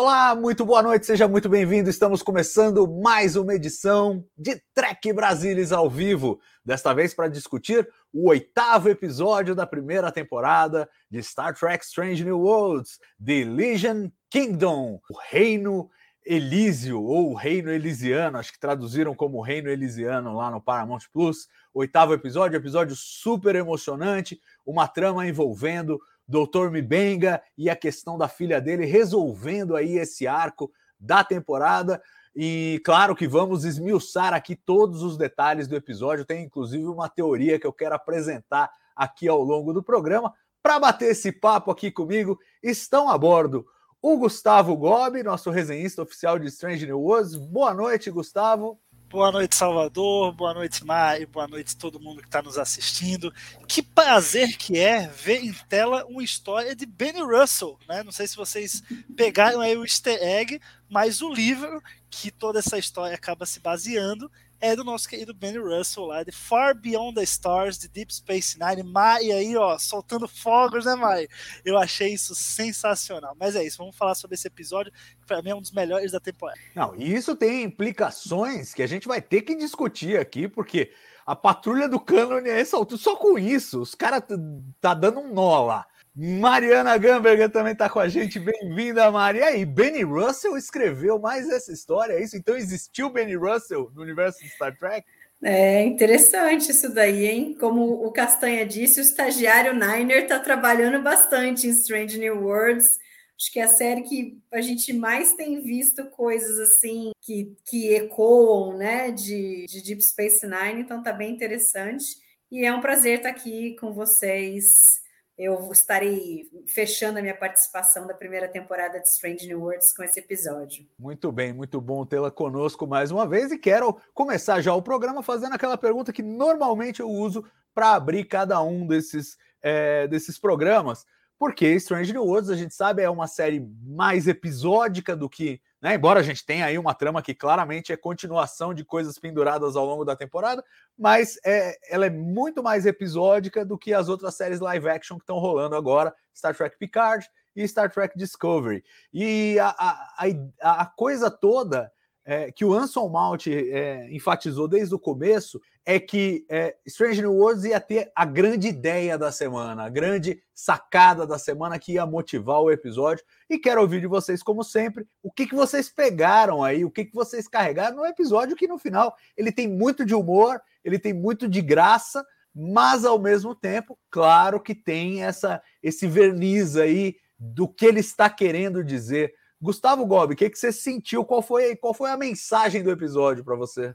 Olá, muito boa noite, seja muito bem-vindo. Estamos começando mais uma edição de Trek Brasilis ao vivo. Desta vez para discutir o oitavo episódio da primeira temporada de Star Trek Strange New Worlds, The Elysian Kingdom, o Reino Elísio ou o Reino Elisiano, acho que traduziram como Reino Elisiano lá no Paramount Plus. Oitavo episódio, episódio super emocionante, uma trama envolvendo Dr. Mibenga e a questão da filha dele, resolvendo aí esse arco da temporada. E claro que vamos esmiuçar aqui todos os detalhes do episódio. Tem inclusive uma teoria que eu quero apresentar aqui ao longo do programa. Para bater esse papo aqui comigo, estão a bordo o Gustavo Gobi, nosso resenhista oficial de Strange New Worlds. Boa noite, Gustavo. Boa noite, Salvador. Boa noite, Mar. E boa noite todo mundo que está nos assistindo. Que prazer que é ver em tela uma história de Benny Russell, né? Não sei se vocês pegaram aí o easter egg, mas o livro que toda essa história acaba se baseando é do nosso querido Benny Russell lá, de Far Beyond the Stars, de Deep Space Nine. Mai aí, ó, soltando fogos, né, Mai? Eu achei isso sensacional. Mas é isso, vamos falar sobre esse episódio, que para mim é um dos melhores da temporada. Não, e isso tem implicações que a gente vai ter que discutir aqui, porque a patrulha do cânone é essa altura, só com isso, os caras tá dando um nó lá. Mariana Gamberger também está com a gente. Bem-vinda, Maria. E aí, Benny Russell escreveu mais essa história, é isso? Então existiu Benny Russell no universo de Star Trek? É interessante isso daí, hein? Como o Castanha disse, o estagiário Niner está trabalhando bastante em Strange New Worlds. Acho que é a série que a gente mais tem visto coisas assim que, que ecoam, né, de, de Deep Space Nine, então tá bem interessante. E é um prazer estar aqui com vocês eu estarei fechando a minha participação da primeira temporada de Strange New Worlds com esse episódio. Muito bem, muito bom tê-la conosco mais uma vez e quero começar já o programa fazendo aquela pergunta que normalmente eu uso para abrir cada um desses, é, desses programas. Porque Strange New Worlds, a gente sabe, é uma série mais episódica do que né? Embora a gente tenha aí uma trama que claramente é continuação de coisas penduradas ao longo da temporada, mas é, ela é muito mais episódica do que as outras séries live action que estão rolando agora, Star Trek Picard e Star Trek Discovery. E a, a, a, a coisa toda é, que o Anson Mount é, enfatizou desde o começo é que é, Strange New Worlds ia ter a grande ideia da semana, a grande sacada da semana que ia motivar o episódio. E quero ouvir de vocês, como sempre, o que, que vocês pegaram aí, o que, que vocês carregaram no episódio que no final ele tem muito de humor, ele tem muito de graça, mas ao mesmo tempo, claro que tem essa esse verniz aí do que ele está querendo dizer Gustavo Gobi, o que, que você sentiu? Qual foi, qual foi a mensagem do episódio para você?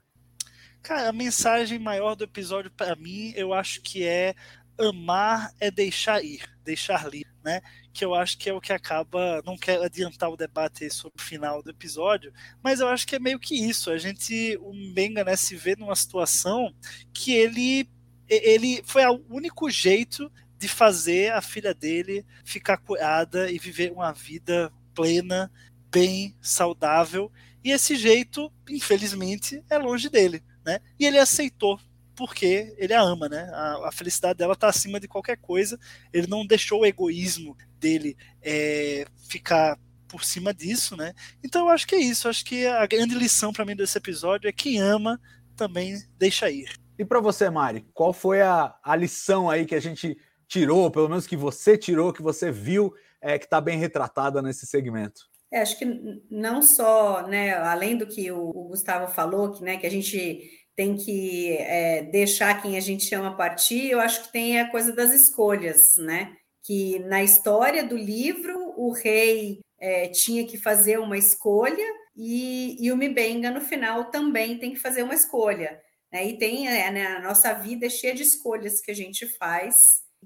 Cara, a mensagem maior do episódio para mim, eu acho que é amar é deixar ir, deixar livre, né? Que eu acho que é o que acaba. Não quero adiantar o debate sobre o final do episódio, mas eu acho que é meio que isso. A gente, o Menga, né, se vê numa situação que ele, ele foi o único jeito de fazer a filha dele ficar curada e viver uma vida plena, bem, saudável. E esse jeito, infelizmente, é longe dele, né? E ele aceitou porque ele a ama, né? A, a felicidade dela está acima de qualquer coisa. Ele não deixou o egoísmo dele é, ficar por cima disso, né? Então eu acho que é isso. Eu acho que a grande lição para mim desse episódio é quem ama também deixa ir. E para você, Mari, qual foi a, a lição aí que a gente tirou, pelo menos que você tirou, que você viu é, que está bem retratada nesse segmento. É, acho que não só, né, além do que o, Gustavo falou, que, né, que a gente tem que é, deixar quem a gente ama partir, eu acho que tem a coisa das escolhas, né? Que na história do livro o rei é, tinha que fazer uma escolha e, e o Mibenga, no final, também tem que fazer uma escolha. Né? E tem, é, né, a nossa vida é cheia de escolhas que a gente faz,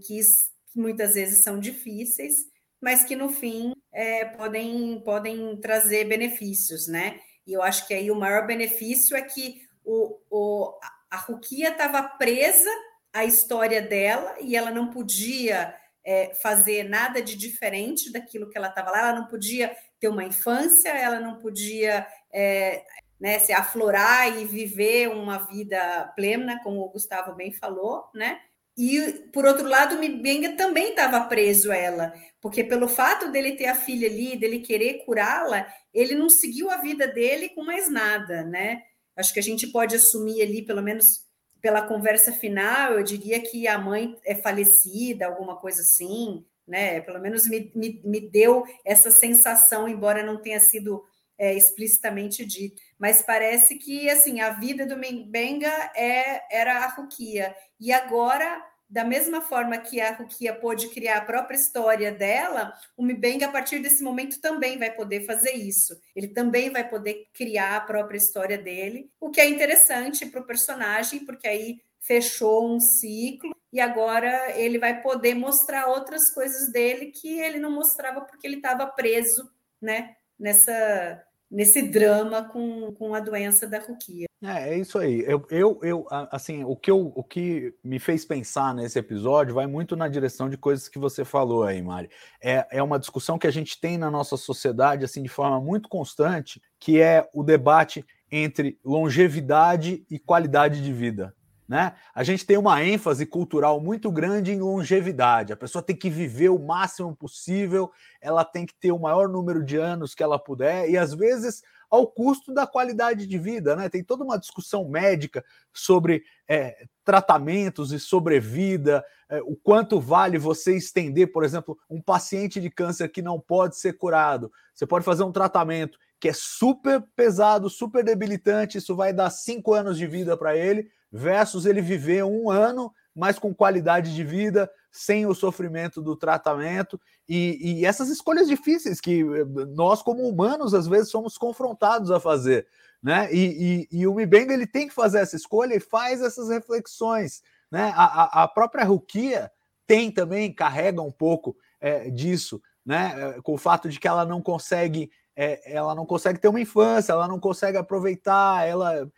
que muitas vezes são difíceis, mas que no fim é, podem, podem trazer benefícios, né? E eu acho que aí o maior benefício é que o, o, a Rukia estava presa à história dela e ela não podia é, fazer nada de diferente daquilo que ela estava lá, ela não podia ter uma infância, ela não podia é, né, se aflorar e viver uma vida plena, como o Gustavo bem falou, né? E, por outro lado, o Mibenga também estava preso a ela, porque pelo fato dele ter a filha ali, dele querer curá-la, ele não seguiu a vida dele com mais nada, né? Acho que a gente pode assumir ali, pelo menos pela conversa final, eu diria que a mãe é falecida, alguma coisa assim, né? Pelo menos me, me, me deu essa sensação, embora não tenha sido é, explicitamente dito. Mas parece que assim a vida do Mbenga é, era a Rukia. E agora, da mesma forma que a Rukia pôde criar a própria história dela, o Mbenga, a partir desse momento, também vai poder fazer isso. Ele também vai poder criar a própria história dele, o que é interessante para o personagem, porque aí fechou um ciclo e agora ele vai poder mostrar outras coisas dele que ele não mostrava porque ele estava preso, né? Nessa nesse drama com, com a doença da Rukia. É, é isso aí. Eu, eu, eu, assim, o que, eu, o que me fez pensar nesse episódio vai muito na direção de coisas que você falou aí, Mari. É, é uma discussão que a gente tem na nossa sociedade, assim, de forma muito constante, que é o debate entre longevidade e qualidade de vida. Né? A gente tem uma ênfase cultural muito grande em longevidade. A pessoa tem que viver o máximo possível, ela tem que ter o maior número de anos que ela puder, e às vezes ao custo da qualidade de vida. Né? Tem toda uma discussão médica sobre é, tratamentos e sobrevida, é, o quanto vale você estender, por exemplo, um paciente de câncer que não pode ser curado. Você pode fazer um tratamento que é super pesado, super debilitante, isso vai dar cinco anos de vida para ele versus ele viver um ano, mas com qualidade de vida, sem o sofrimento do tratamento, e, e essas escolhas difíceis que eh, nós, como humanos, às vezes somos confrontados a fazer. Né? E, e, e o Mibenga ele tem que fazer essa escolha e faz essas reflexões. Né? A, a própria Rukia tem também, carrega um pouco é, disso, né? Eh, com o fato de que ela não consegue, é, ela não consegue ter uma infância, ela não consegue aproveitar, ela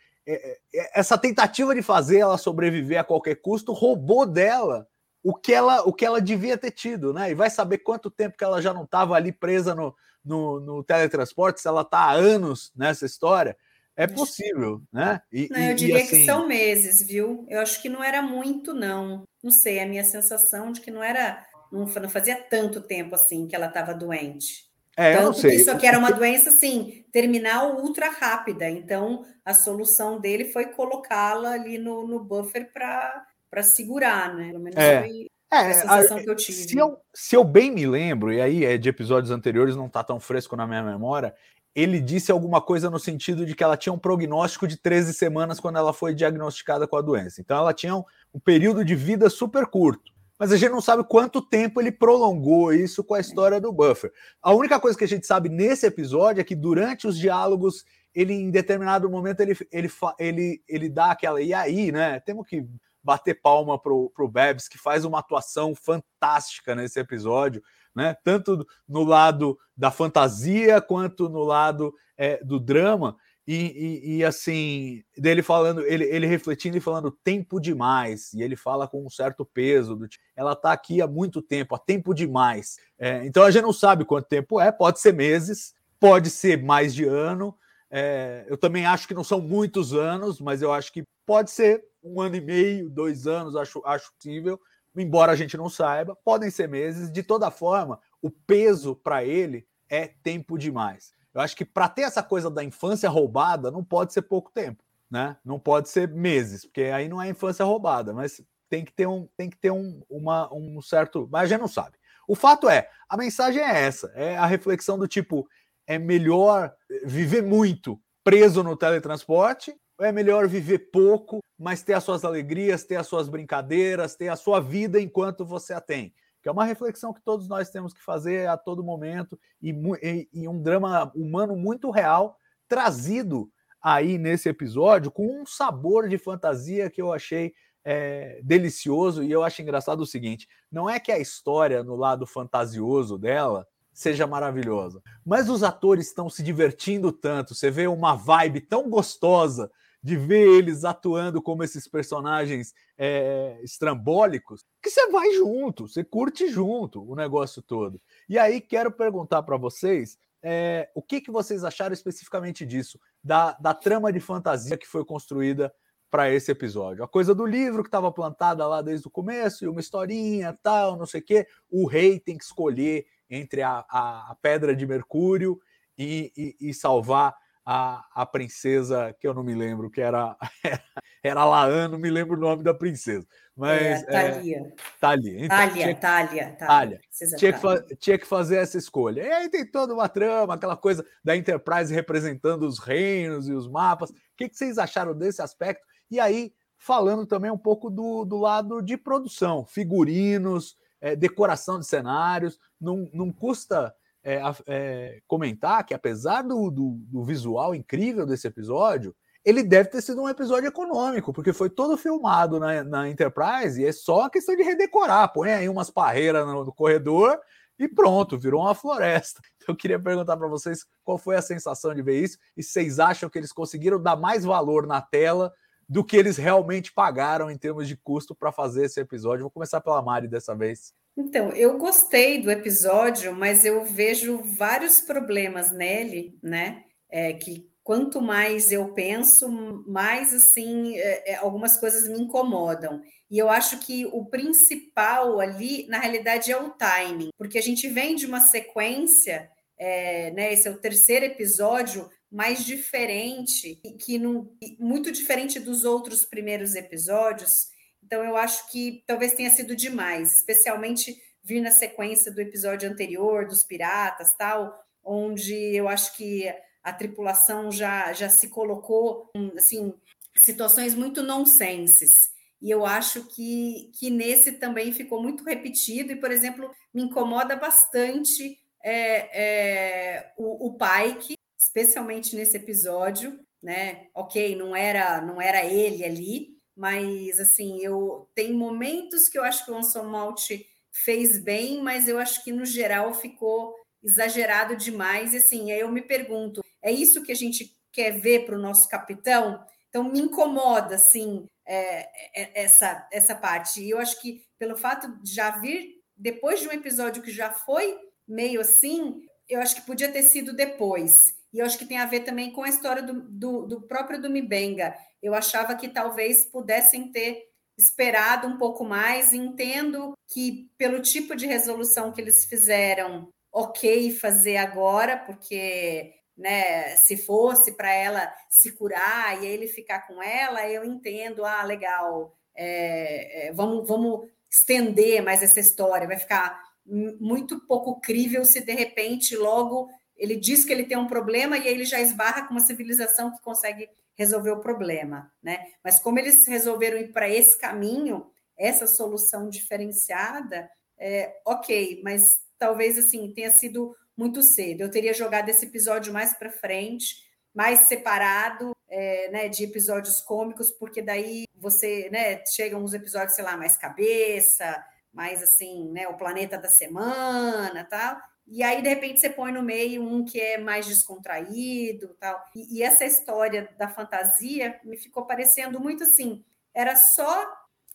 essa tentativa de fazer ela sobreviver a qualquer custo roubou dela o que ela, o que ela devia ter tido, né? E vai saber quanto tempo que ela já não estava ali presa no, no, no, teletransporte, se ela está há anos nessa história. É possível, né? E, não, eu diria assim... que são meses, viu? Eu acho que não era muito, não. Não sei, a minha sensação de que não era. Não fazia tanto tempo assim que ela estava doente. É, Tanto eu não sei. que isso aqui era uma doença assim, terminal ultra rápida. Então, a solução dele foi colocá-la ali no, no buffer para segurar, né? Pelo menos é. foi é, a sensação a, que eu tive. Se eu, se eu bem me lembro, e aí é de episódios anteriores, não está tão fresco na minha memória, ele disse alguma coisa no sentido de que ela tinha um prognóstico de 13 semanas quando ela foi diagnosticada com a doença. Então ela tinha um, um período de vida super curto mas a gente não sabe quanto tempo ele prolongou isso com a história do Buffer. A única coisa que a gente sabe nesse episódio é que durante os diálogos, ele em determinado momento ele, ele, ele, ele dá aquela e aí, né? Temos que bater palma pro, pro Babs, que faz uma atuação fantástica nesse episódio, né? Tanto no lado da fantasia quanto no lado é, do drama. E, e, e, assim, dele falando, ele, ele refletindo e falando tempo demais, e ele fala com um certo peso, do, ela está aqui há muito tempo, há tempo demais. É, então a gente não sabe quanto tempo é, pode ser meses, pode ser mais de ano. É, eu também acho que não são muitos anos, mas eu acho que pode ser um ano e meio, dois anos, acho, acho possível, embora a gente não saiba, podem ser meses. De toda forma, o peso para ele é tempo demais. Eu acho que para ter essa coisa da infância roubada, não pode ser pouco tempo, né? Não pode ser meses, porque aí não é infância roubada, mas tem que ter um, tem que ter um, uma, um certo. Mas a gente não sabe. O fato é, a mensagem é essa: é a reflexão do tipo, é melhor viver muito preso no teletransporte, ou é melhor viver pouco, mas ter as suas alegrias, ter as suas brincadeiras, ter a sua vida enquanto você a tem? Que é uma reflexão que todos nós temos que fazer a todo momento e, e, e um drama humano muito real trazido aí nesse episódio com um sabor de fantasia que eu achei é, delicioso e eu acho engraçado o seguinte: não é que a história no lado fantasioso dela seja maravilhosa, mas os atores estão se divertindo tanto. Você vê uma vibe tão gostosa de ver eles atuando como esses personagens é, estrambólicos, que você vai junto, você curte junto o negócio todo. E aí quero perguntar para vocês é, o que, que vocês acharam especificamente disso, da, da trama de fantasia que foi construída para esse episódio. A coisa do livro que estava plantada lá desde o começo, e uma historinha, tal, não sei o quê. O rei tem que escolher entre a, a, a pedra de Mercúrio e, e, e salvar a, a princesa, que eu não me lembro, que era, era, era Laã, não me lembro o nome da princesa. Mas, é, Thalia. É, Thalia. Então, Thalia, tinha, Thalia, Thalia. Tinha que, tinha que fazer essa escolha. E aí tem toda uma trama, aquela coisa da Enterprise representando os reinos e os mapas. O que, que vocês acharam desse aspecto? E aí, falando também um pouco do, do lado de produção, figurinos, é, decoração de cenários. Não, não custa é, é, comentar que, apesar do, do, do, visual incrível desse episódio, ele deve ter sido um episódio econômico, porque foi todo filmado na, na Enterprise e é só questão de redecorar. Põe aí umas parreiras no, no corredor e pronto, virou uma floresta. Então, eu queria perguntar para vocês qual foi a sensação de ver isso e vocês acham que eles conseguiram dar mais valor na tela do que eles realmente pagaram em termos de custo para fazer esse episódio. Vou começar pela Mari dessa vez. Então, eu gostei do episódio, mas eu vejo vários problemas nele, né? É, que quanto mais eu penso, mais assim, é, é, algumas coisas me incomodam. E eu acho que o principal ali, na realidade, é o timing, porque a gente vem de uma sequência, é, né? Esse é o terceiro episódio mais diferente, que não, muito diferente dos outros primeiros episódios então, eu acho que talvez tenha sido demais, especialmente vir na sequência do episódio anterior, dos piratas, tal, onde eu acho que a tripulação já, já se colocou, assim, situações muito nonsenses. E eu acho que, que nesse também ficou muito repetido, e, por exemplo, me incomoda bastante é, é, o, o Pike, especialmente nesse episódio, né? Ok, não era, não era ele ali, mas assim, eu tem momentos que eu acho que o Anson Malt fez bem, mas eu acho que no geral ficou exagerado demais. E assim, aí eu me pergunto, é isso que a gente quer ver para o nosso capitão? Então me incomoda assim é, é, essa essa parte. E eu acho que pelo fato de já vir depois de um episódio que já foi meio assim, eu acho que podia ter sido depois. E eu acho que tem a ver também com a história do, do, do próprio do Mibenga. Eu achava que talvez pudessem ter esperado um pouco mais. Entendo que, pelo tipo de resolução que eles fizeram, ok fazer agora, porque né, se fosse para ela se curar e ele ficar com ela, eu entendo, ah, legal, é, é, vamos, vamos estender mais essa história, vai ficar muito pouco crível se de repente logo ele diz que ele tem um problema e aí ele já esbarra com uma civilização que consegue resolver o problema, né? Mas como eles resolveram ir para esse caminho, essa solução diferenciada, é, ok, mas talvez assim tenha sido muito cedo. Eu teria jogado esse episódio mais para frente, mais separado, é, né, de episódios cômicos, porque daí você, né, chegam uns episódios, sei lá, mais cabeça, mais assim, né, o planeta da semana, tal. E aí, de repente, você põe no meio um que é mais descontraído tal. E, e essa história da fantasia me ficou parecendo muito assim. Era só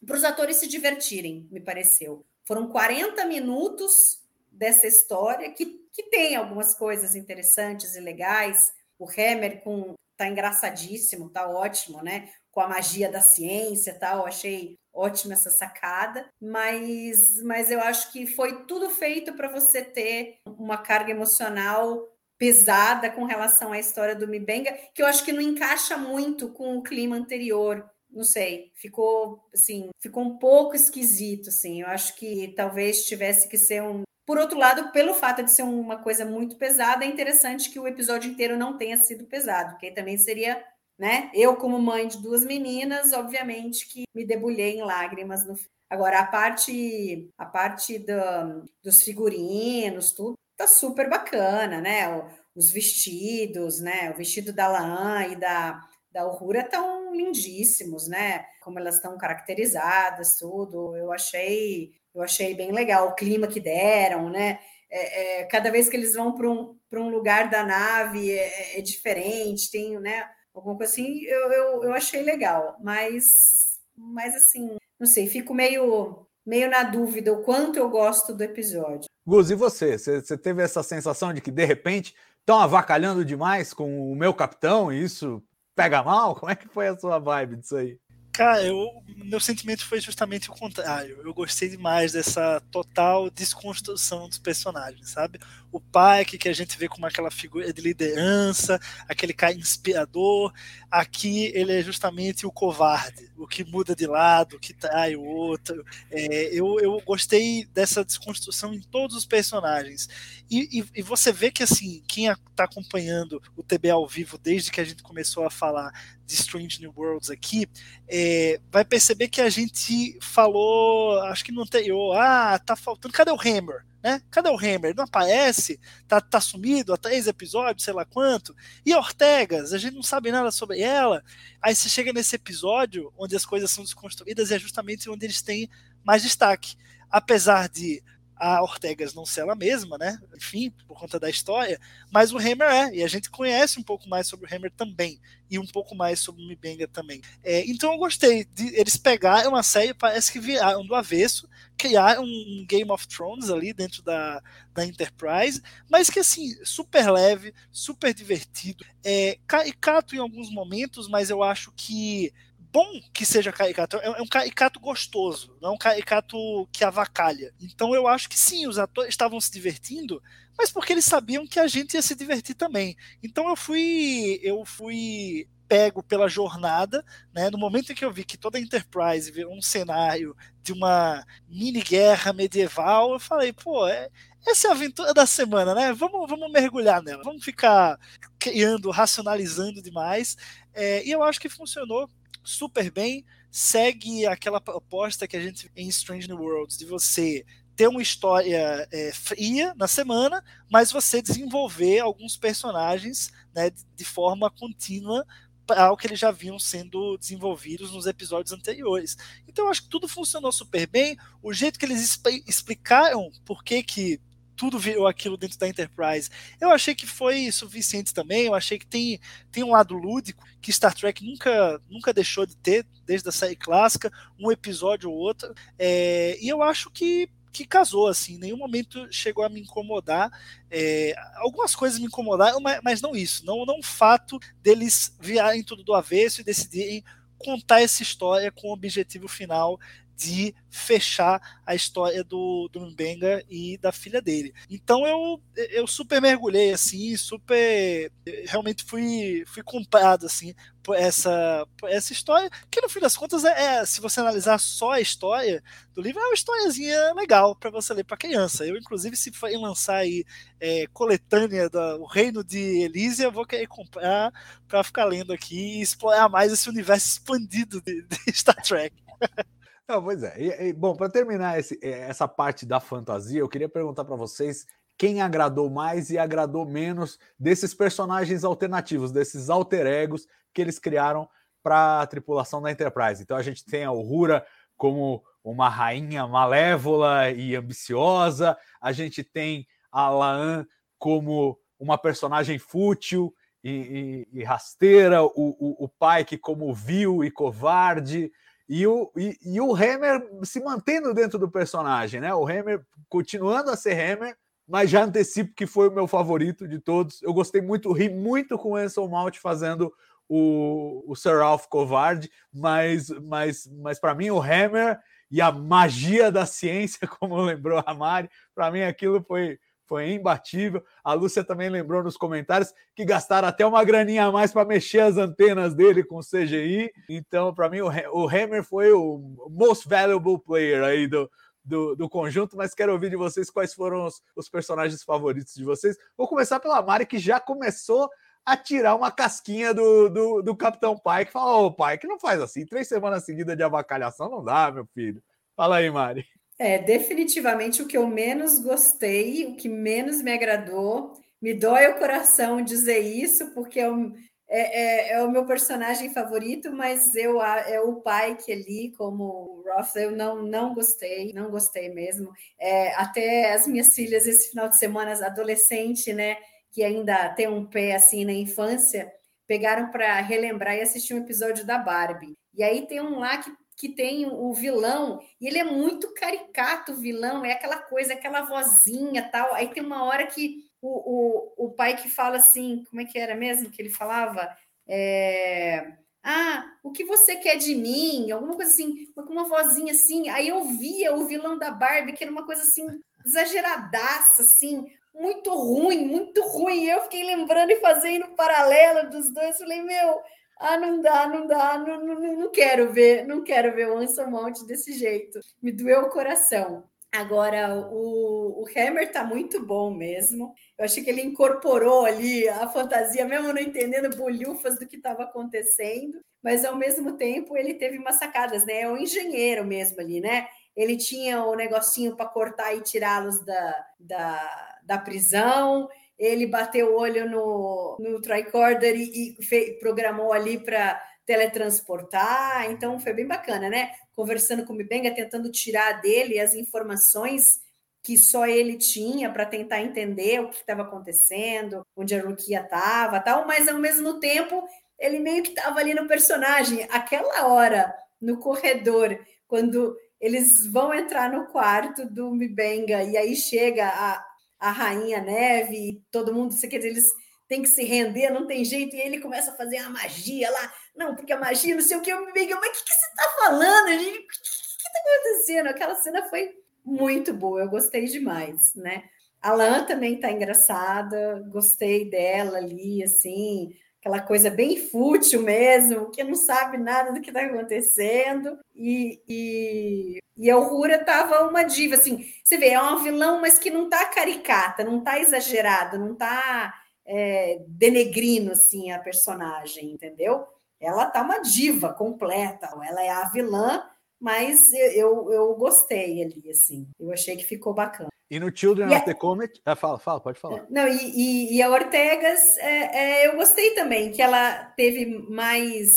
para os atores se divertirem, me pareceu. Foram 40 minutos dessa história que, que tem algumas coisas interessantes e legais. O Hammer com tá engraçadíssimo, tá ótimo, né? Com a magia da ciência, tal. Achei ótima essa sacada, mas, mas eu acho que foi tudo feito para você ter uma carga emocional pesada com relação à história do Mibenga, que eu acho que não encaixa muito com o clima anterior. Não sei, ficou assim, ficou um pouco esquisito, assim. Eu acho que talvez tivesse que ser um. Por outro lado, pelo fato de ser uma coisa muito pesada, é interessante que o episódio inteiro não tenha sido pesado, porque também seria né? Eu, como mãe de duas meninas, obviamente que me debulhei em lágrimas no Agora, a parte, a parte do, dos figurinos, tudo tá super bacana, né? O, os vestidos, né? O vestido da Laan e da, da Uhura estão lindíssimos, né? Como elas estão caracterizadas, tudo. Eu achei, eu achei bem legal o clima que deram, né? É, é, cada vez que eles vão para um, um lugar da nave é, é, diferente, tem, né? Alguma coisa assim, eu, eu, eu achei legal, mas, mas assim, não sei, fico meio, meio na dúvida o quanto eu gosto do episódio. Gus, e você? Você teve essa sensação de que de repente estão avacalhando demais com o meu capitão e isso pega mal? Como é que foi a sua vibe disso aí? Cara, eu, meu sentimento foi justamente o contrário. Eu gostei demais dessa total desconstrução dos personagens, sabe? O Pike, que a gente vê como aquela figura de liderança, aquele cara inspirador. Aqui ele é justamente o covarde, o que muda de lado, o que trai o outro. É, eu, eu gostei dessa desconstrução em todos os personagens. E, e, e você vê que, assim, quem está acompanhando o TB ao vivo desde que a gente começou a falar de Strange New Worlds aqui, é, vai perceber que a gente falou, acho que no anterior, ah, tá faltando, cadê o Hammer? Né? Cadê o Hammer? Não aparece? Tá, tá sumido há três episódios, sei lá quanto. E a Ortegas? A gente não sabe nada sobre ela. Aí você chega nesse episódio onde as coisas são desconstruídas e é justamente onde eles têm mais destaque. Apesar de a Ortegas não ser ela mesma, né? Enfim, por conta da história, mas o Hammer é, e a gente conhece um pouco mais sobre o Hammer também, e um pouco mais sobre o Mibenga também. É, então eu gostei de eles pegarem uma série, parece que viraram do avesso, criar um, Game of Thrones ali dentro da, da Enterprise, mas que assim, super leve, super divertido, é, caricato em alguns momentos, mas eu acho que bom que seja caricato, é, é um caricato gostoso, não é um caricato que avacalha. Então eu acho que sim, os atores estavam se divertindo, mas porque eles sabiam que a gente ia se divertir também. Então eu fui, eu fui pego pela jornada, né? No momento em que eu vi que toda a Enterprise virou um cenário de uma mini guerra medieval, eu falei, pô, é, essa é a aventura da semana, né? Vamos, vamos mergulhar nela, vamos ficar criando, racionalizando demais. É, e eu acho que funcionou super bem, segue aquela proposta que a gente em Strange New Worlds de você ter uma história é, fria na semana, mas você desenvolver alguns personagens né, de forma contínua para o que eles já vinham sendo desenvolvidos nos episódios anteriores. Então acho que tudo funcionou super bem. O jeito que eles explicaram por que, que tudo virou aquilo dentro da Enterprise. Eu achei que foi suficiente também. Eu achei que tem, tem um lado lúdico que Star Trek nunca, nunca deixou de ter, desde a série clássica, um episódio ou outro. É, e eu acho que que casou, assim, em nenhum momento chegou a me incomodar. É, algumas coisas me incomodaram, mas, mas não isso, não, não o fato deles virarem tudo do avesso e decidirem contar essa história com o objetivo final de fechar a história do, do Mbenga e da filha dele. Então eu, eu super mergulhei assim, super realmente fui, fui comprado assim por essa, por essa história, que no fim das contas é, é, se você analisar só a história do livro, é uma historiazinha legal para você ler para criança. Eu, inclusive, se for lançar aí é, coletânea do Reino de Elísia, vou querer comprar para ficar lendo aqui e explorar mais esse universo expandido de, de Star Trek. Não, pois é. E, e, bom, para terminar esse, eh, essa parte da fantasia, eu queria perguntar para vocês quem agradou mais e agradou menos desses personagens alternativos, desses alter egos que eles criaram para a tripulação da Enterprise. Então a gente tem a Uhura como uma rainha malévola e ambiciosa, a gente tem a Laan como uma personagem fútil e, e, e rasteira, o, o, o Pike como vil e covarde, e o, e, e, o Hammer se mantendo dentro do personagem, né? O Hammer continuando a ser Hammer, mas já antecipo que foi o meu favorito de todos. Eu gostei muito, ri muito com o Anson fazendo o, o Sir Ralph Covarde, mas, mas, mas para mim o Hammer e a magia da ciência, como lembrou a Mari, para mim aquilo foi, foi imbatível. A Lúcia também lembrou nos comentários que gastaram até uma graninha a mais para mexer as antenas dele com CGI. Então, para mim, o Hammer foi o most valuable player aí do, do, do, conjunto, mas quero ouvir de vocês quais foram os, os, personagens favoritos de vocês. Vou começar pela Mari, que já começou a tirar uma casquinha do, do, do Capitão Pike. Fala, ô Pike, não faz assim. Três semanas seguidas de avacalhação não dá, meu filho. Fala aí, Mari. É, definitivamente o que eu menos gostei, o que menos me agradou me dói o coração dizer isso, porque é o, é, é, é o meu personagem favorito, mas eu é o pai que ali, como Roth, eu não, não gostei, não gostei mesmo. É, até as minhas filhas, esse final de semana, adolescente, né, que ainda tem um pé assim na infância, pegaram para relembrar e assistir um episódio da Barbie. E aí tem um lá que, que tem o vilão, e ele é muito caricato, o vilão, é aquela coisa, aquela vozinha tal. Aí tem uma hora que o, o, o pai que fala assim, como é que era mesmo que ele falava? É, ah, o que você quer de mim? Alguma coisa assim, com uma vozinha assim. Aí eu via o vilão da Barbie, que era uma coisa assim, exageradaça, assim, muito ruim, muito ruim. Eu fiquei lembrando e fazendo paralelo dos dois. Falei, meu, ah, não dá, não dá, não, não, não quero ver, não quero ver o Anson Mount desse jeito. Me doeu o coração. Agora, o, o Hammer tá muito bom mesmo. Eu achei que ele incorporou ali a fantasia, mesmo não entendendo bolhufas do que estava acontecendo, mas ao mesmo tempo ele teve umas sacadas, né? É um engenheiro mesmo ali, né? Ele tinha o negocinho para cortar e tirá-los da, da, da prisão, ele bateu o olho no, no tricorder e, e programou ali para teletransportar, então foi bem bacana, né? Conversando com o Mibenga, tentando tirar dele as informações que só ele tinha para tentar entender o que estava acontecendo, onde a Rukia estava, tal, mas ao mesmo tempo ele meio que estava ali no personagem. Aquela hora no corredor, quando eles vão entrar no quarto do Mibenga e aí chega a, a rainha Neve, todo mundo, você quer dizer, eles têm que se render, não tem jeito, e ele começa a fazer a magia lá, não, porque a magia, não sei o que, o Mibenga, mas o que, que você está falando? O que está acontecendo? Aquela cena foi muito boa, eu gostei demais, né? A Lan também tá engraçada, gostei dela ali, assim, aquela coisa bem fútil mesmo, que não sabe nada do que está acontecendo. E, e, e a Aurora tava uma diva, assim, você vê, é uma vilão, mas que não tá caricata, não tá exagerado, não tá é, denegrindo, assim, a personagem, entendeu? Ela tá uma diva completa, ela é a vilã mas eu, eu gostei ali, assim. Eu achei que ficou bacana. E no Children of the Comet. Ah, fala, fala, pode falar. Não, e, e, e a Ortegas, é, é, eu gostei também, que ela teve mais,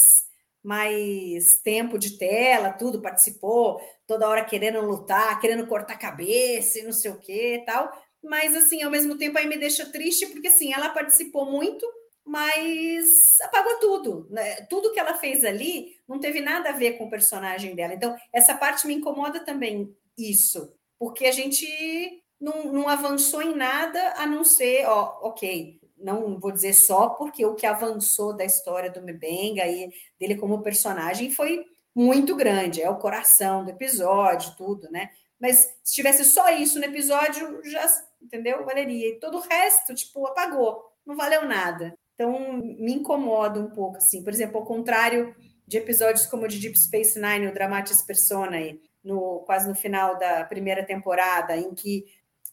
mais tempo de tela, tudo, participou, toda hora querendo lutar, querendo cortar cabeça e não sei o que tal. Mas, assim, ao mesmo tempo aí me deixa triste, porque, assim, ela participou muito, mas apagou tudo. Né? Tudo que ela fez ali não teve nada a ver com o personagem dela. Então, essa parte me incomoda também, isso, porque a gente não, não avançou em nada a não ser, ó, ok, não vou dizer só porque o que avançou da história do Mbenga e dele como personagem foi muito grande, é o coração do episódio, tudo, né? Mas se tivesse só isso no episódio, já, entendeu? Valeria. E todo o resto, tipo, apagou, não valeu nada. Então, me incomoda um pouco, assim. Por exemplo, ao contrário de episódios como o de Deep Space Nine, o Dramatis Personae, no, quase no final da primeira temporada, em que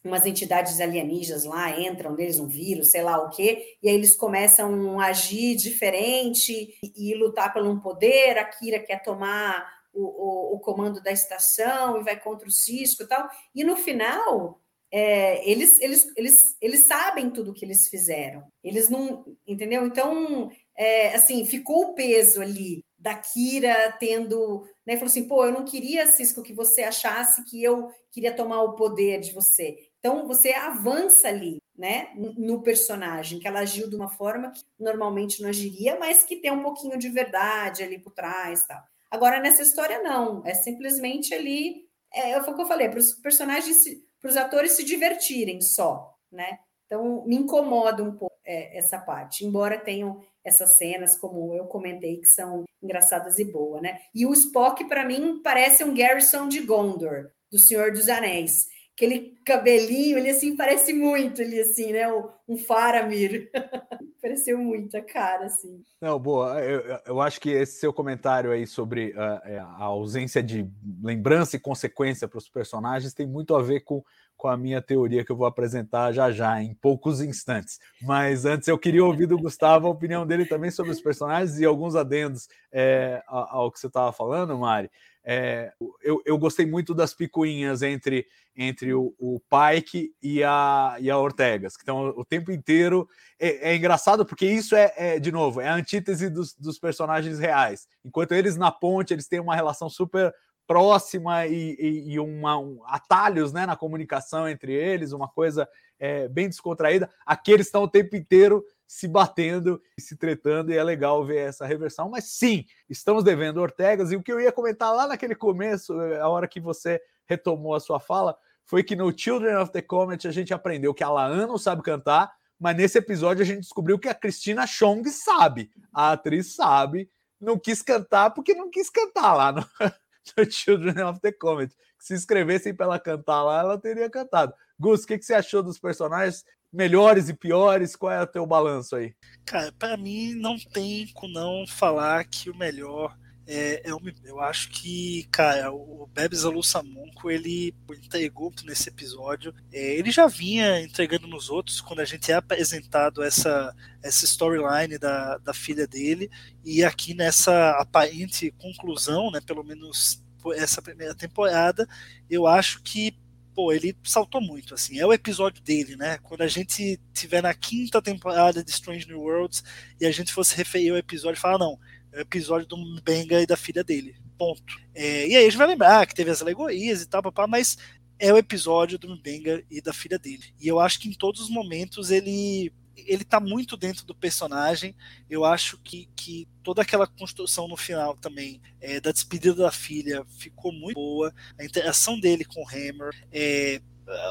umas entidades alienígenas lá entram neles, um vírus, sei lá o quê, e aí eles começam a agir diferente e, e lutar por um poder. A Kira quer tomar o, o, o, comando da estação e vai contra o Cisco e tal. E no final, é, eles, eles, eles, eles sabem tudo que eles fizeram. Eles não, entendeu? Então, é, assim, ficou o peso ali da Kira tendo, né? Falou assim, pô, eu não queria, Cisco, que você achasse que eu queria tomar o poder de você. Então, você avança ali, né, no personagem, que ela agiu de uma forma que normalmente não agiria, mas que tem um pouquinho de verdade ali por trás, tal. Agora, nessa história, não. É simplesmente ali, é, foi o que eu falei, para os personagens para os atores se divertirem só, né? Então me incomoda um pouco é, essa parte, embora tenham essas cenas, como eu comentei, que são engraçadas e boas, né? E o Spock, para mim, parece um Garrison de Gondor, do Senhor dos Anéis. Aquele cabelinho, ele assim, parece muito, ele assim, né? Um Faramir. Pareceu muito a cara, assim. Não, boa. Eu, eu acho que esse seu comentário aí sobre uh, a ausência de lembrança e consequência para os personagens tem muito a ver com, com a minha teoria que eu vou apresentar já já, em poucos instantes. Mas antes eu queria ouvir do Gustavo a opinião dele também sobre os personagens e alguns adendos é, ao que você estava falando, Mari. É, eu, eu gostei muito das picuinhas entre, entre o, o Pike e a, e a Ortegas, que estão o tempo inteiro. É, é engraçado porque isso é, é, de novo, é a antítese dos, dos personagens reais. Enquanto eles na ponte, eles têm uma relação super próxima e, e, e uma, um, atalhos né, na comunicação entre eles, uma coisa é, bem descontraída. Aqui eles estão o tempo inteiro se batendo e se tretando, e é legal ver essa reversão. Mas sim, estamos devendo Ortegas. E o que eu ia comentar lá naquele começo, é, a hora que você retomou a sua fala, foi que no Children of the Comet a gente aprendeu que a Laan não sabe cantar, mas nesse episódio a gente descobriu que a Cristina Chong sabe. A atriz sabe, não quis cantar porque não quis cantar lá no, no Children of the Comet. Se escrevessem para ela cantar lá, ela teria cantado. Gus, o que, que você achou dos personagens? Melhores e piores? Qual é o teu balanço aí? Cara, para mim não tem como não falar que o melhor é, é eu acho que, cara, o Bebes Alussamunco, ele entregou nesse episódio. É, ele já vinha entregando nos outros quando a gente é apresentado essa, essa storyline da, da filha dele. E aqui nessa aparente conclusão, né, pelo menos essa primeira temporada, eu acho que pô, ele saltou muito, assim, é o episódio dele, né? Quando a gente tiver na quinta temporada de Strange New Worlds e a gente fosse referir ao episódio, falar, não, é o episódio do Benga e da filha dele, ponto. É, e aí a gente vai lembrar que teve as alegorias e tal, papá, mas é o episódio do Mbenga e da filha dele. E eu acho que em todos os momentos ele ele tá muito dentro do personagem. Eu acho que, que toda aquela construção no final também é, da despedida da filha ficou muito boa. A interação dele com o Hammer, é,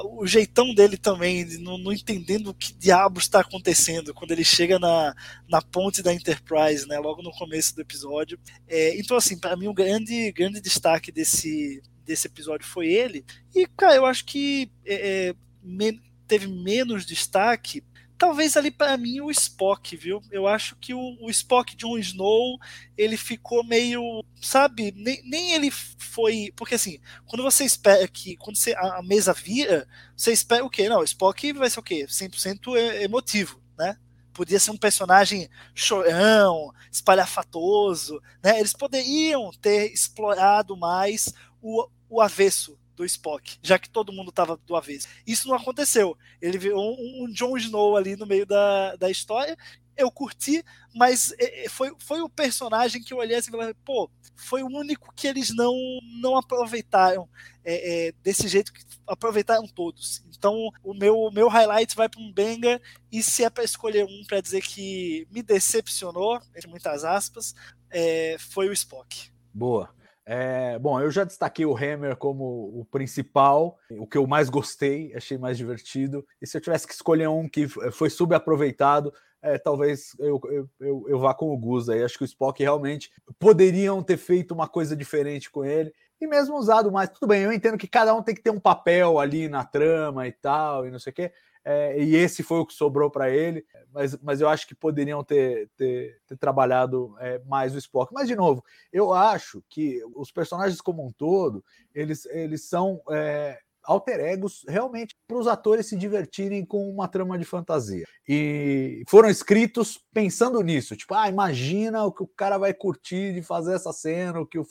o jeitão dele também, não, não, entendendo o que diabos está acontecendo quando ele chega na, na ponte da Enterprise, né, logo no começo do episódio. É, então, assim, para mim, o grande, grande destaque desse, desse episódio foi ele. E, cara, eu acho que é, é me, teve menos destaque talvez ali para mim o Spock, viu? Eu acho que o, o Spock de um Snow ele ficou meio, sabe? Nem, nem, ele foi, porque assim, quando você espera que quando você, a, a mesa vira, você espera o quê? Não, o Spock vai ser o quê? 100% emotivo, né? Podia ser um personagem chorão, espalhafatoso, né? Eles poderiam ter explorado mais o, o avesso do Spock, já que todo mundo estava do avesso. Isso não aconteceu. Ele viu um, um Jon Snow ali no meio da, da história. Eu curti, mas é, é, foi, foi o personagem que eu olhei assim e falei, pô, foi o único que eles não, não aproveitaram é, é, desse jeito que aproveitaram todos. Então, o meu, meu highlight vai para um Benga, e se é para escolher um para dizer que me decepcionou, entre muitas aspas, é, foi o Spock. Boa. É, bom, eu já destaquei o Hammer como o principal, o que eu mais gostei, achei mais divertido. E se eu tivesse que escolher um que foi subaproveitado, é, talvez eu, eu, eu, eu, vá com o Gus aí. Acho que o Spock realmente poderiam ter feito uma coisa diferente com ele e mesmo usado mais. Tudo bem, eu entendo que cada um tem que ter um papel ali na trama e tal, e não sei o quê é, e esse foi o que sobrou para ele, mas, mas eu acho que poderiam ter, ter, ter trabalhado é, mais o Spock. Mas, de novo, eu acho que os personagens como um todo, eles, eles são é, alter egos realmente para os atores se divertirem com uma trama de fantasia. E foram escritos pensando nisso, tipo, ah, imagina o que o cara vai curtir de fazer essa cena, o que o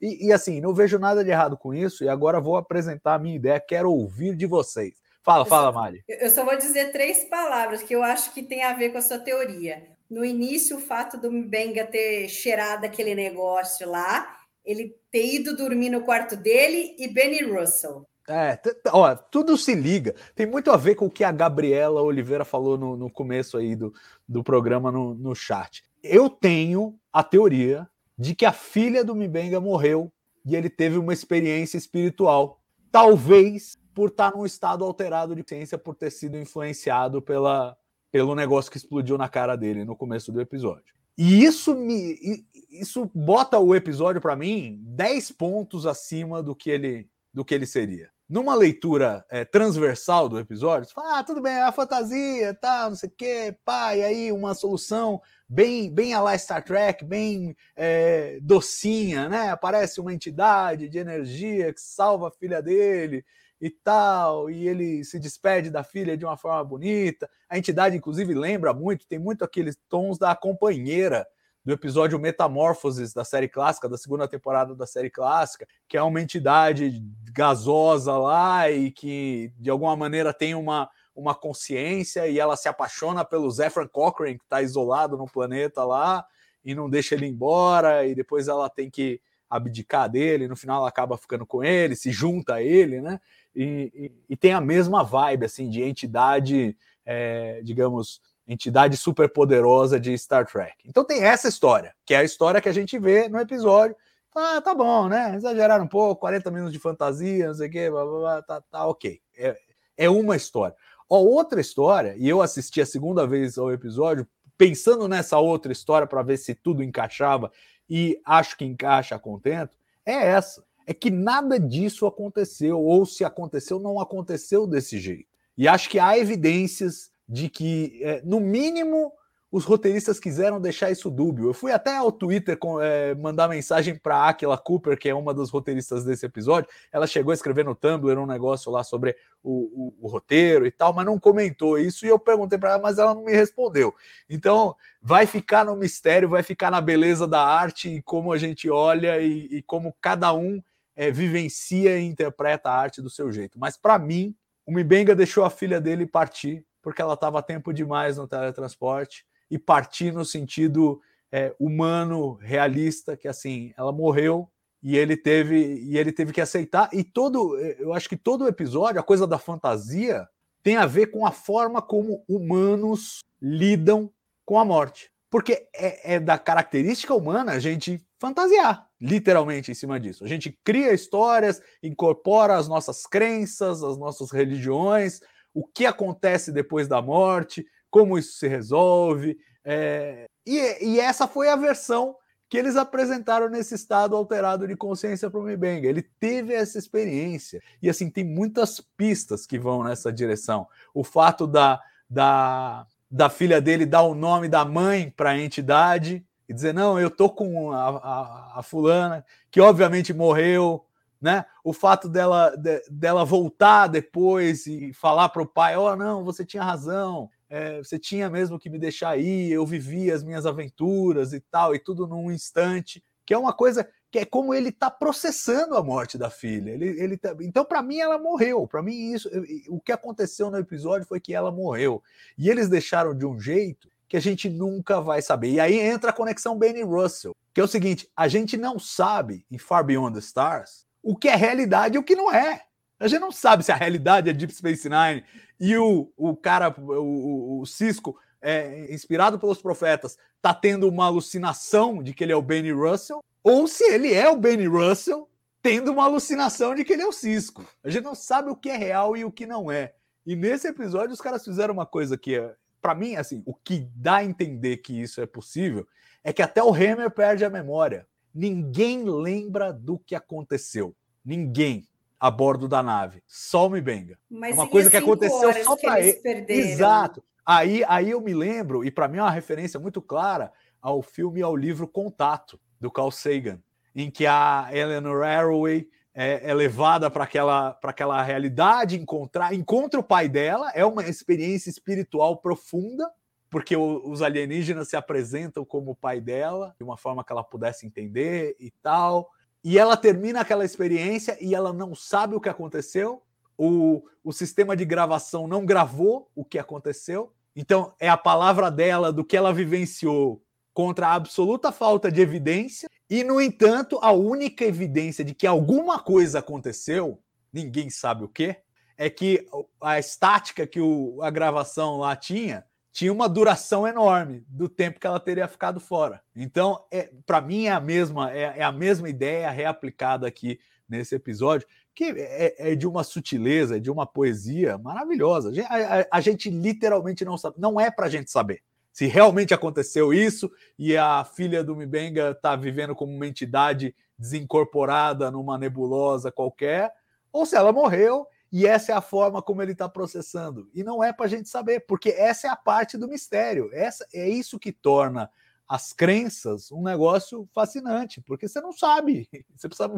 e, e assim, não vejo nada de errado com isso, e agora vou apresentar a minha ideia, quero ouvir de vocês. Fala, fala, Mari. Eu só vou dizer três palavras que eu acho que tem a ver com a sua teoria. No início, o fato do Mbenga ter cheirado aquele negócio lá, ele ter ido dormir no quarto dele e Benny Russell. É, ó, tudo se liga. Tem muito a ver com o que a Gabriela Oliveira falou no, no começo aí do, do programa no, no chat. Eu tenho a teoria de que a filha do Mbenga morreu e ele teve uma experiência espiritual. Talvez por estar num estado alterado de ciência, por ter sido influenciado pela, pelo negócio que explodiu na cara dele no começo do episódio. E isso me isso bota o episódio para mim 10 pontos acima do que ele do que ele seria. Numa leitura é, transversal do episódio, você fala, ah, tudo bem, é a fantasia, tá, não sei o quê, pá, e aí uma solução bem, bem a lá Star Trek, bem é, docinha, né? Aparece uma entidade de energia que salva a filha dele e tal, e ele se despede da filha de uma forma bonita. A entidade, inclusive, lembra muito, tem muito aqueles tons da companheira do episódio Metamorfoses da série clássica, da segunda temporada da série clássica, que é uma entidade gasosa lá e que de alguma maneira tem uma, uma consciência e ela se apaixona pelo Zephyr Cochrane, que está isolado no planeta lá e não deixa ele embora, e depois ela tem que abdicar dele, no final ela acaba ficando com ele, se junta a ele, né? E, e, tem a mesma vibe assim de entidade, é, digamos, entidade superpoderosa de Star Trek. Então tem essa história, que é a história que a gente vê no episódio. Ah, tá bom, né? Exageraram um pouco, 40 minutos de fantasia, não sei o quê, blá, blá, blá, tá, tá ok. É, é uma história. Ó, outra história, e eu assisti a segunda vez ao episódio, pensando nessa outra história para ver se tudo encaixava e acho que encaixa contento, é essa. É que nada disso aconteceu, ou se aconteceu, não aconteceu desse jeito. E acho que há evidências de que, é, no mínimo, os roteiristas quiseram deixar isso dúbio. Eu fui até ao Twitter com, é, mandar mensagem para Aquila Cooper, que é uma das roteiristas desse episódio. Ela chegou a escrever no Tumblr um negócio lá sobre o, o, o roteiro e tal, mas não comentou isso. E eu perguntei para ela, mas ela não me respondeu. Então, vai ficar no mistério, vai ficar na beleza da arte e como a gente olha e, e como cada um é, vivencia e interpreta a arte do seu jeito. Mas para mim, o Mibenga deixou a filha dele partir porque ela estava tempo demais no teletransporte e partir no sentido é, humano, realista, que assim, ela morreu e ele teve e ele teve que aceitar e todo, eu acho que todo episódio, a coisa da fantasia tem a ver com a forma como humanos lidam com a morte. Porque é, é da característica humana a gente fantasiar, literalmente, em cima disso. A gente cria histórias, incorpora as nossas crenças, as nossas religiões, o que acontece depois da morte, como isso se resolve. É... E, e, essa foi a versão que eles apresentaram nesse estado alterado de consciência para o Mibenga. Ele teve essa experiência. E assim, tem muitas pistas que vão nessa direção. O fato da, da, da filha dele dar o nome da mãe para a entidade e dizer: não, eu tô com a, a, a fulana, que obviamente morreu, né? O fato dela, de, dela voltar depois e falar para o pai: oh, não, você tinha razão, é, você tinha mesmo que me deixar ir, eu vivi as minhas aventuras e tal, e tudo num instante, que é uma coisa que é como ele está processando a morte da filha. Ele, ele tá... Então, para mim, ela morreu. Para mim, isso, o que aconteceu no episódio foi que ela morreu. E eles deixaram de um jeito que a gente nunca vai saber. E aí entra a conexão Benny Russell, que é o seguinte: a gente não sabe em Far Beyond the Stars o que é realidade e o que não é. A gente não sabe se a realidade é Deep Space Nine e o, o cara, o, o Cisco, é, inspirado pelos profetas, tá tendo uma alucinação de que ele é o Benny Russell, ou se ele é o Benny Russell tendo uma alucinação de que ele é o Cisco. A gente não sabe o que é real e o que não é. E nesse episódio os caras fizeram uma coisa que, é, para mim, assim, o que dá a entender que isso é possível é que até o Hammer perde a memória. Ninguém lembra do que aconteceu. Ninguém a bordo da nave. Só o Mibenga. Mas uma coisa que aconteceu só para ele. Exato. Aí, aí eu me lembro, e para mim é uma referência muito clara ao filme e ao livro Contato, do Carl Sagan, em que a Eleanor Arroway é, é levada para aquela, aquela realidade, encontrar, encontra o pai dela, é uma experiência espiritual profunda, porque o, os alienígenas se apresentam como o pai dela, de uma forma que ela pudesse entender e tal. E ela termina aquela experiência e ela não sabe o que aconteceu. O, o sistema de gravação não gravou o que aconteceu. Então, é a palavra dela do que ela vivenciou contra a absoluta falta de evidência. E, no entanto, a única evidência de que alguma coisa aconteceu, ninguém sabe o que, é que a estática que o, a gravação lá tinha tinha uma duração enorme do tempo que ela teria ficado fora. Então, é, para mim é a mesma é, é, a mesma ideia reaplicada aqui nesse episódio, que é, é de uma sutileza, é de uma poesia maravilhosa. A, a, a gente literalmente não sabe, não é para a gente saber se realmente aconteceu isso e a filha do Mibenga está vivendo como uma entidade desincorporada numa nebulosa qualquer, ou se ela morreu e essa é a forma como ele está processando. E não é para a gente saber, porque essa é a parte do mistério. Essa é isso que torna as crenças um negócio fascinante, porque você não sabe. Você precisa.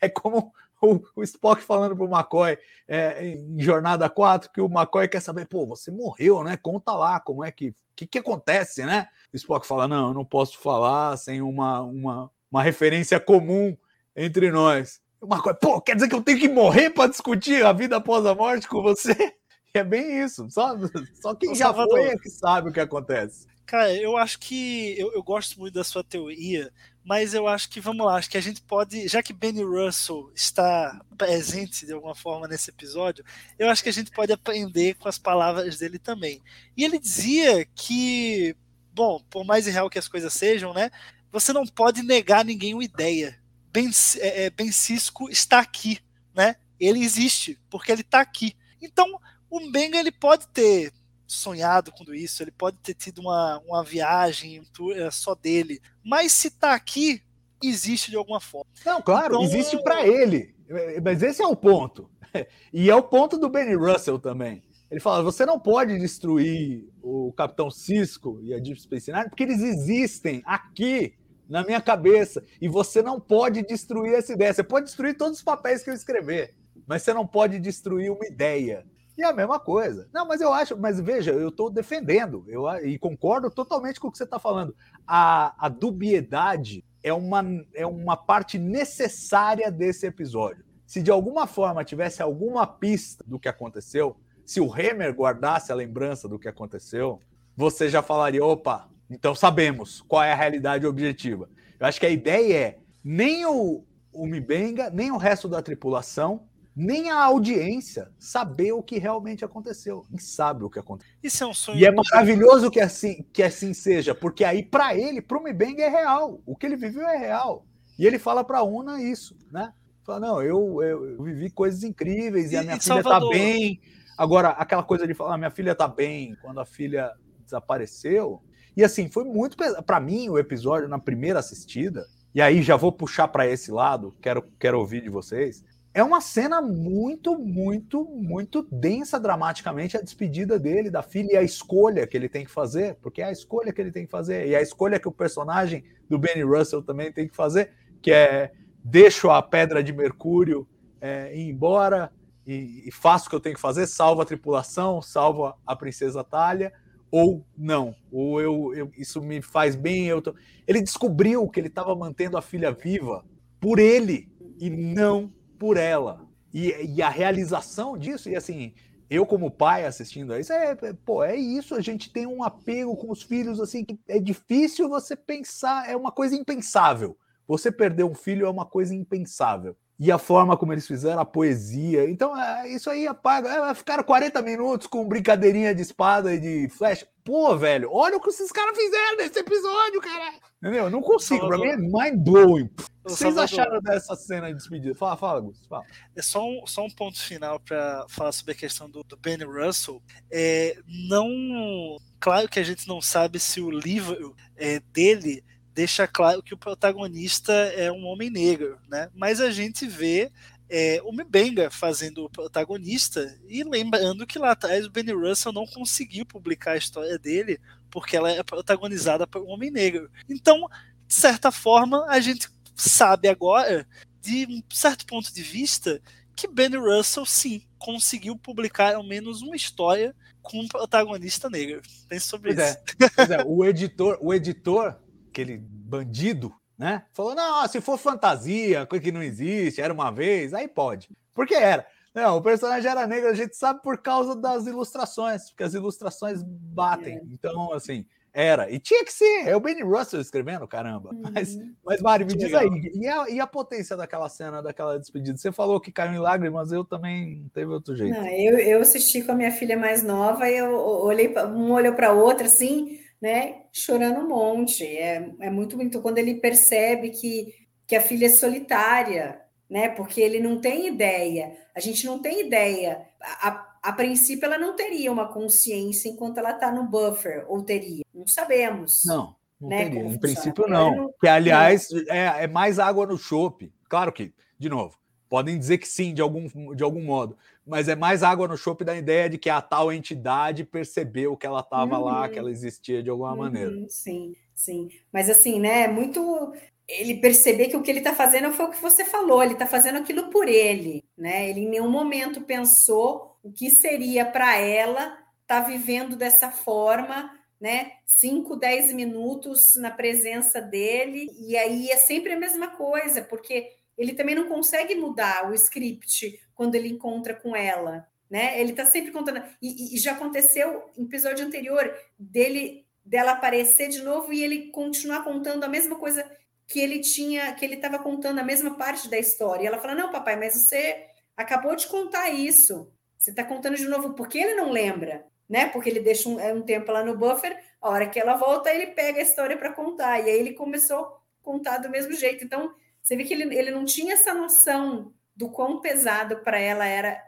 É como o, o Spock falando para o McCoy é, em Jornada 4, que o McCoy quer saber, pô, você morreu, né? Conta lá como é que. O que, que acontece, né? O Spock fala: não, eu não posso falar sem uma, uma, uma referência comum entre nós. O McCoy, pô, quer dizer que eu tenho que morrer para discutir a vida após a morte com você? é bem isso. Só, só quem já foi é que sabe o que acontece. Cara, eu acho que eu, eu, gosto muito da sua teoria, mas eu acho que, vamos lá, acho que a gente pode, já que Benny Russell está presente de alguma forma nesse episódio, eu acho que a gente pode aprender com as palavras dele também. E ele dizia que, bom, por mais irreal que as coisas sejam, né, você não pode negar ninguém uma ideia. Ben, é, é ben Cisco está aqui, né? Ele existe, porque ele está aqui. Então, o Benga ele pode ter sonhado com isso, ele pode ter tido uma, uma viagem um tour, é, só dele, mas se tá aqui, existe de alguma forma. Não, claro, então, existe para ele, mas esse é o ponto. E é o ponto do Benny Russell também. Ele fala: você não pode destruir o Capitão Cisco e a Deep Space Nine porque eles existem aqui na minha cabeça e você não pode destruir essa ideia. Você pode destruir todos os papéis que eu escrever, mas você não pode destruir uma ideia. E a mesma coisa. Não, mas eu acho, mas veja, eu estou defendendo, eu e concordo totalmente com o que você está falando. A, a dubiedade é uma, é uma parte necessária desse episódio. Se de alguma forma tivesse alguma pista do que aconteceu, se o Hammer guardasse a lembrança do que aconteceu, você já falaria: opa, então sabemos qual é a realidade objetiva. Eu acho que a ideia é nem o, o Mibenga, nem o resto da tripulação nem a audiência saber o que realmente aconteceu. Nem sabe o que aconteceu. Isso é um sonho. E é maravilhoso que assim, que assim seja, porque aí para ele, para o Mibeng é real. O que ele viveu é real. E ele fala para a Una isso, né? Fala, não, eu, eu, eu, vivi coisas incríveis e, e a minha filha está bem. Agora, aquela coisa de falar, minha filha está bem, quando a filha desapareceu. E assim, foi muito para mim o episódio na primeira assistida. E aí já vou puxar para esse lado, quero, quero ouvir de vocês é uma cena muito, muito, muito densa dramaticamente a despedida dele, da filha e a escolha que ele tem que fazer, porque é a escolha que ele tem que fazer, e a escolha que o personagem do Benny Russell também tem que fazer, que é deixo a pedra de mercúrio é, ir embora e, e, faço o que eu tenho que fazer, salvo a tripulação, salvo a, princesa Talia, ou não, ou eu, eu, isso me faz bem. Eu tô... Ele descobriu que ele estava mantendo a filha viva por ele e não por ela. E, e, a realização disso, e assim, eu como pai assistindo a isso, é, é, pô, é isso, a gente tem um apego com os filhos, assim, que é difícil você pensar, é uma coisa impensável. Você perder um filho é uma coisa impensável e a forma como eles fizeram, a poesia. Então, é, isso aí apaga. É, ficaram 40 minutos com brincadeirinha de espada e de flecha. Pô, velho, olha o que esses caras fizeram nesse episódio, cara. Entendeu? Não consigo, pra mim é mind blowing. O que vocês acharam dessa cena de despedida? Fala, fala, Gus. Fala. É só um, só um ponto final para falar sobre a questão do, do Benny Russell. É, não. Claro que a gente não sabe se o livro é, dele deixa claro que o protagonista é um homem negro, né? Mas a gente vê é, o Mbenga fazendo o protagonista e lembrando que lá atrás o Benny Russell não conseguiu publicar a história dele porque ela é protagonizada por um homem negro. Então, de certa forma, a gente sabe agora, de um certo ponto de vista, que Benny Russell sim conseguiu publicar ao menos uma história com um protagonista negro. Pense sobre pois isso. É. Pois é, o editor, o editor aquele bandido, né? Falou: não, se for fantasia, coisa que não existe, era uma vez, aí pode. Porque era. Não, o personagem era negro, a gente sabe por causa das ilustrações, porque as ilustrações batem. É. Então, assim, era. E tinha que ser. É o Benny Russell escrevendo, caramba. Uhum. Mas, mas Mário, me diz aí, e a, e a, potência daquela cena, daquela despedida? Você falou que caiu em lágrimas, eu também não teve outro jeito. Não, eu, eu assisti com a minha filha mais nova e eu olhei, um olhou para o outro assim né, chorando um monte. É, é muito bonito quando ele percebe que, que a filha é solitária, né? Porque ele não tem ideia. A gente não tem ideia. A, a princípio, ela não teria uma consciência enquanto ela está no buffer, ou teria? Não sabemos. Não, não né, teria. Em princípio, não. Que, aliás, é, é mais água no chope. Claro que, de novo, Podem dizer que sim, de algum, de algum modo, mas é mais água no chope da ideia de que a tal entidade percebeu que ela estava uhum. lá, que ela existia de alguma uhum, maneira. Sim, sim. Mas assim, né? Muito ele perceber que o que ele está fazendo foi o que você falou, ele está fazendo aquilo por ele, né? Ele em nenhum momento pensou o que seria para ela estar tá vivendo dessa forma, né? 5, 10 minutos na presença dele, e aí é sempre a mesma coisa, porque ele também não consegue mudar o script quando ele encontra com ela, né? Ele está sempre contando. E, e, já aconteceu no episódio anterior dele dela aparecer de novo e ele continuar contando a mesma coisa que ele tinha, que ele estava contando a mesma parte da história. E ela fala: Não, papai, mas você acabou de contar isso. Você está contando de novo porque ele não lembra, né? Porque ele deixa um, é um tempo lá no buffer. A hora que ela volta, ele pega a história para contar. E aí ele começou a contar do mesmo jeito. Então você vê que ele, ele não tinha essa noção do quão pesado para ela era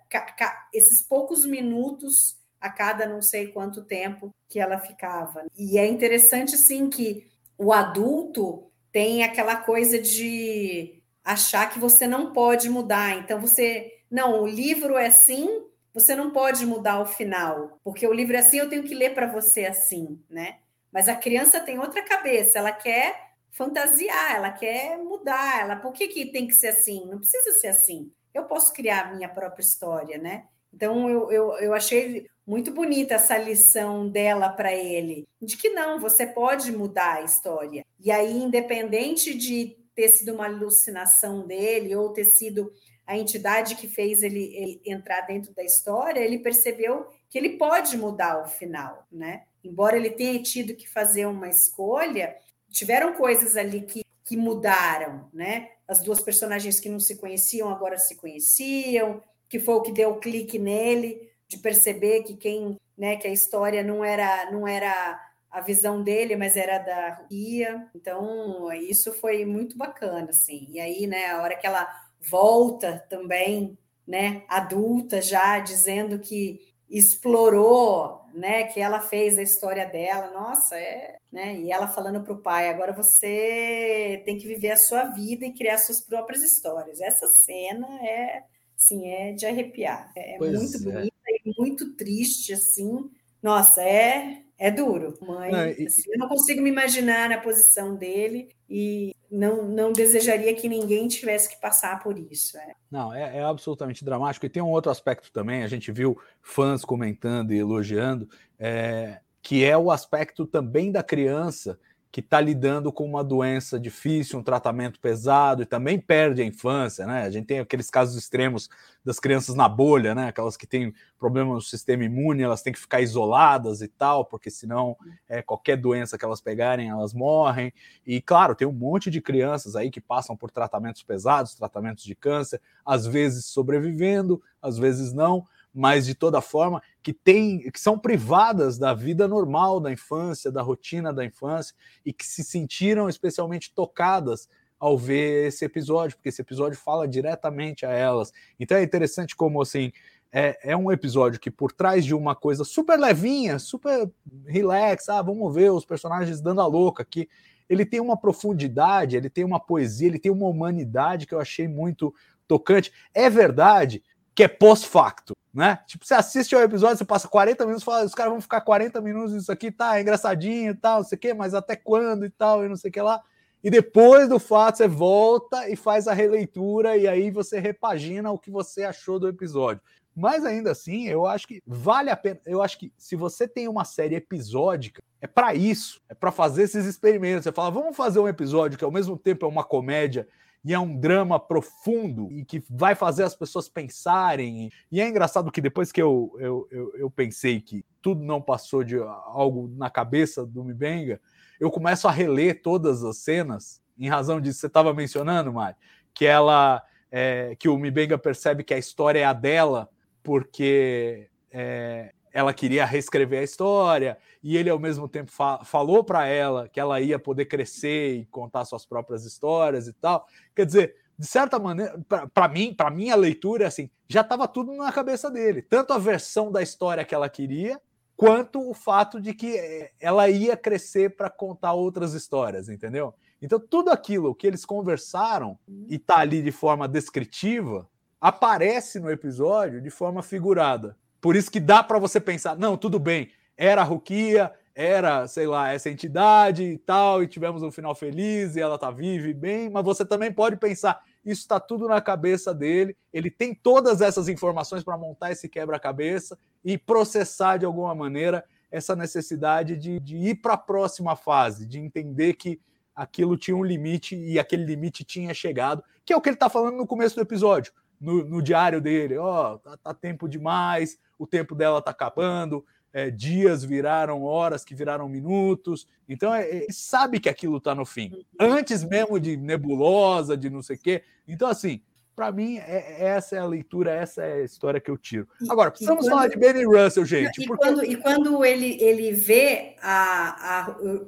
esses poucos minutos a cada não sei quanto tempo que ela ficava. E é interessante, sim, que o adulto tem aquela coisa de achar que você não pode mudar. Então, você. Não, o livro é assim, você não pode mudar o final, porque o livro é assim, eu tenho que ler para você assim, né? Mas a criança tem outra cabeça, ela quer fantasiar, ela quer mudar, ela, por que, que tem que ser assim? Não precisa ser assim. Eu posso criar a minha própria história, né? Então eu, eu, eu achei muito bonita essa lição dela para ele, de que não, você pode mudar a história. E aí, independente de ter sido uma alucinação dele ou ter sido a entidade que fez ele, ele entrar dentro da história, ele percebeu que ele pode mudar o final, né? Embora ele tenha tido que fazer uma escolha, tiveram coisas ali que, que mudaram, né? As duas personagens que não se conheciam agora se conheciam, que foi o que deu o clique nele de perceber que quem, né, que a história não era não era a visão dele, mas era da Ria. Então, isso foi muito bacana, assim. E aí, né, a hora que ela volta também, né, adulta já, dizendo que explorou, né, que ela fez a história dela, nossa, é, né, e ela falando para o pai, agora você tem que viver a sua vida e criar suas próprias histórias. Essa cena é, sim, é de arrepiar, é pois muito é. bonita e muito triste, assim, nossa, é é duro, mãe. Não, e... assim, eu não consigo me imaginar na posição dele e não, não desejaria que ninguém tivesse que passar por isso. É. Não, é, é, absolutamente dramático. E tem um outro aspecto também, a gente viu fãs comentando e elogiando, é, que é o aspecto também da criança que está lidando com uma doença difícil, um tratamento pesado e também perde a infância, né? A gente tem aqueles casos extremos das crianças na bolha, né? Aquelas que têm problema no sistema imune, elas têm que ficar isoladas e tal, porque senão é, qualquer doença que elas pegarem, elas morrem. E claro, tem um monte de crianças aí que passam por tratamentos pesados, tratamentos de câncer, às vezes sobrevivendo, às vezes não mas de toda forma que tem que são privadas da vida normal da infância, da rotina da infância e que se sentiram especialmente tocadas ao ver esse episódio, porque esse episódio fala diretamente a elas. Então é interessante como assim é, é um episódio que por trás de uma coisa super levinha, super relax, ah, vamos ver os personagens dando a louca aqui, ele tem uma profundidade, ele tem uma poesia, ele tem uma humanidade que eu achei muito tocante. É verdade que é pós-facto né? Tipo, você assiste ao episódio, você passa 40 minutos, fala, os caras vão ficar 40 minutos isso aqui, tá, é engraçadinho e tal, não sei o quê, mas até quando e tal, e não sei o que lá. E depois do fato, você volta e faz a releitura, e aí você repagina o que você achou do episódio. Mas ainda assim, eu acho que vale a pena. Eu acho que se você tem uma série episódica, é para isso, é para fazer esses experimentos. Você fala, vamos fazer um episódio que ao mesmo tempo é uma comédia e é um drama profundo e que vai fazer as pessoas pensarem. E é engraçado que depois que eu, eu, eu, eu pensei que tudo não passou de algo na cabeça do Mibenga, eu começo a reler todas as cenas, em razão disso que você estava mencionando, Mari, que ela. É, que o Mibenga percebe que a história é a dela, porque é, ela queria reescrever a história e ele ao mesmo tempo fa falou para ela que ela ia poder crescer e contar suas próprias histórias e tal. Quer dizer, de certa maneira, para mim, para minha leitura, assim, já estava tudo na cabeça dele, tanto a versão da história que ela queria, quanto o fato de que eh, ela ia crescer para contar outras histórias, entendeu? Então, tudo aquilo que eles conversaram e tá ali de forma descritiva aparece no episódio de forma figurada. Por isso que dá para você pensar, não, tudo bem, era a Rukia, era, sei lá, essa entidade e tal, e tivemos um final feliz e ela tá viva e bem, mas você também pode pensar, isso está tudo na cabeça dele, ele tem todas essas informações para montar esse quebra-cabeça e processar de alguma maneira essa necessidade de, de ir para a próxima fase, de entender que aquilo tinha um limite e aquele limite tinha chegado, que é o que ele está falando no começo do episódio, no, no diário dele, ó, oh, tá, tá tempo demais, o tempo dela tá acabando, é, dias viraram horas, que viraram minutos. Então, é, ele sabe que aquilo está no fim. Uhum. Antes mesmo de nebulosa, de não sei o quê. Então, assim, para mim, é, essa é a leitura, essa é a história que eu tiro. Agora, precisamos quando, falar de Benny Russell, gente. E, porque... quando, e quando ele, ele vê a, a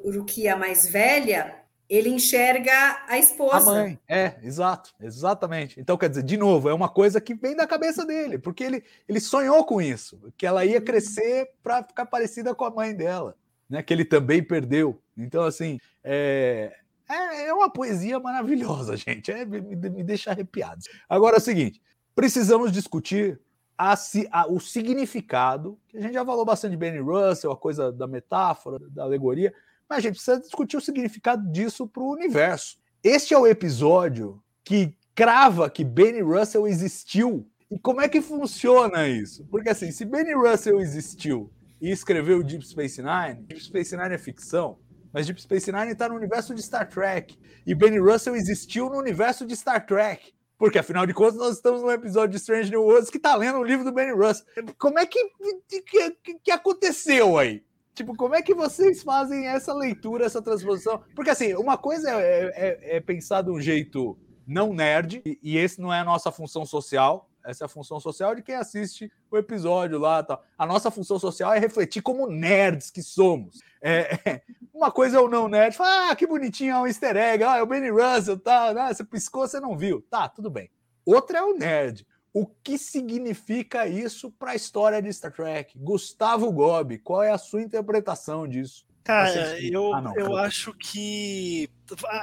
Rukia mais velha, ele enxerga a esposa. A mãe, é, exato, exatamente. Então, quer dizer, de novo, é uma coisa que vem da cabeça dele, porque ele, ele sonhou com isso, que ela ia crescer para ficar parecida com a mãe dela, né? Que ele também perdeu. Então, assim, é, é, é uma poesia maravilhosa, gente. É, me, me deixa arrepiado. Agora é o seguinte: precisamos discutir a, a, o significado, que a gente já falou bastante de Benny Russell, a coisa da metáfora, da alegoria mas a gente precisa discutir o significado disso para o universo. Este é o episódio que crava que Benny Russell existiu. E como é que funciona isso? Porque assim, se Benny Russell existiu e escreveu Deep Space Nine, Deep Space Nine é ficção, mas Deep Space Nine está no universo de Star Trek. E Benny Russell existiu no universo de Star Trek. Porque, afinal de contas, nós estamos num episódio de Strange New Worlds que está lendo o livro do Benny Russell. Como é que, que, que aconteceu aí? Tipo, como é que vocês fazem essa leitura, essa transposição? Porque, assim, uma coisa é, é, é pensar de um jeito não nerd, e, e, esse não é a nossa função social, essa é a função social de quem assiste o episódio lá. Tal. A nossa função social é refletir como nerds que somos. É, é, uma coisa é o não nerd, fala, ah, que bonitinho, é um easter egg, ah, é o Benny Russell, tá, ah, você piscou, você não viu. Tá, tudo bem. Outra é o nerd o que significa isso para a história de Star Trek? Gustavo Gobi, qual é a sua interpretação disso? Cara, eu, ah, não, eu acho que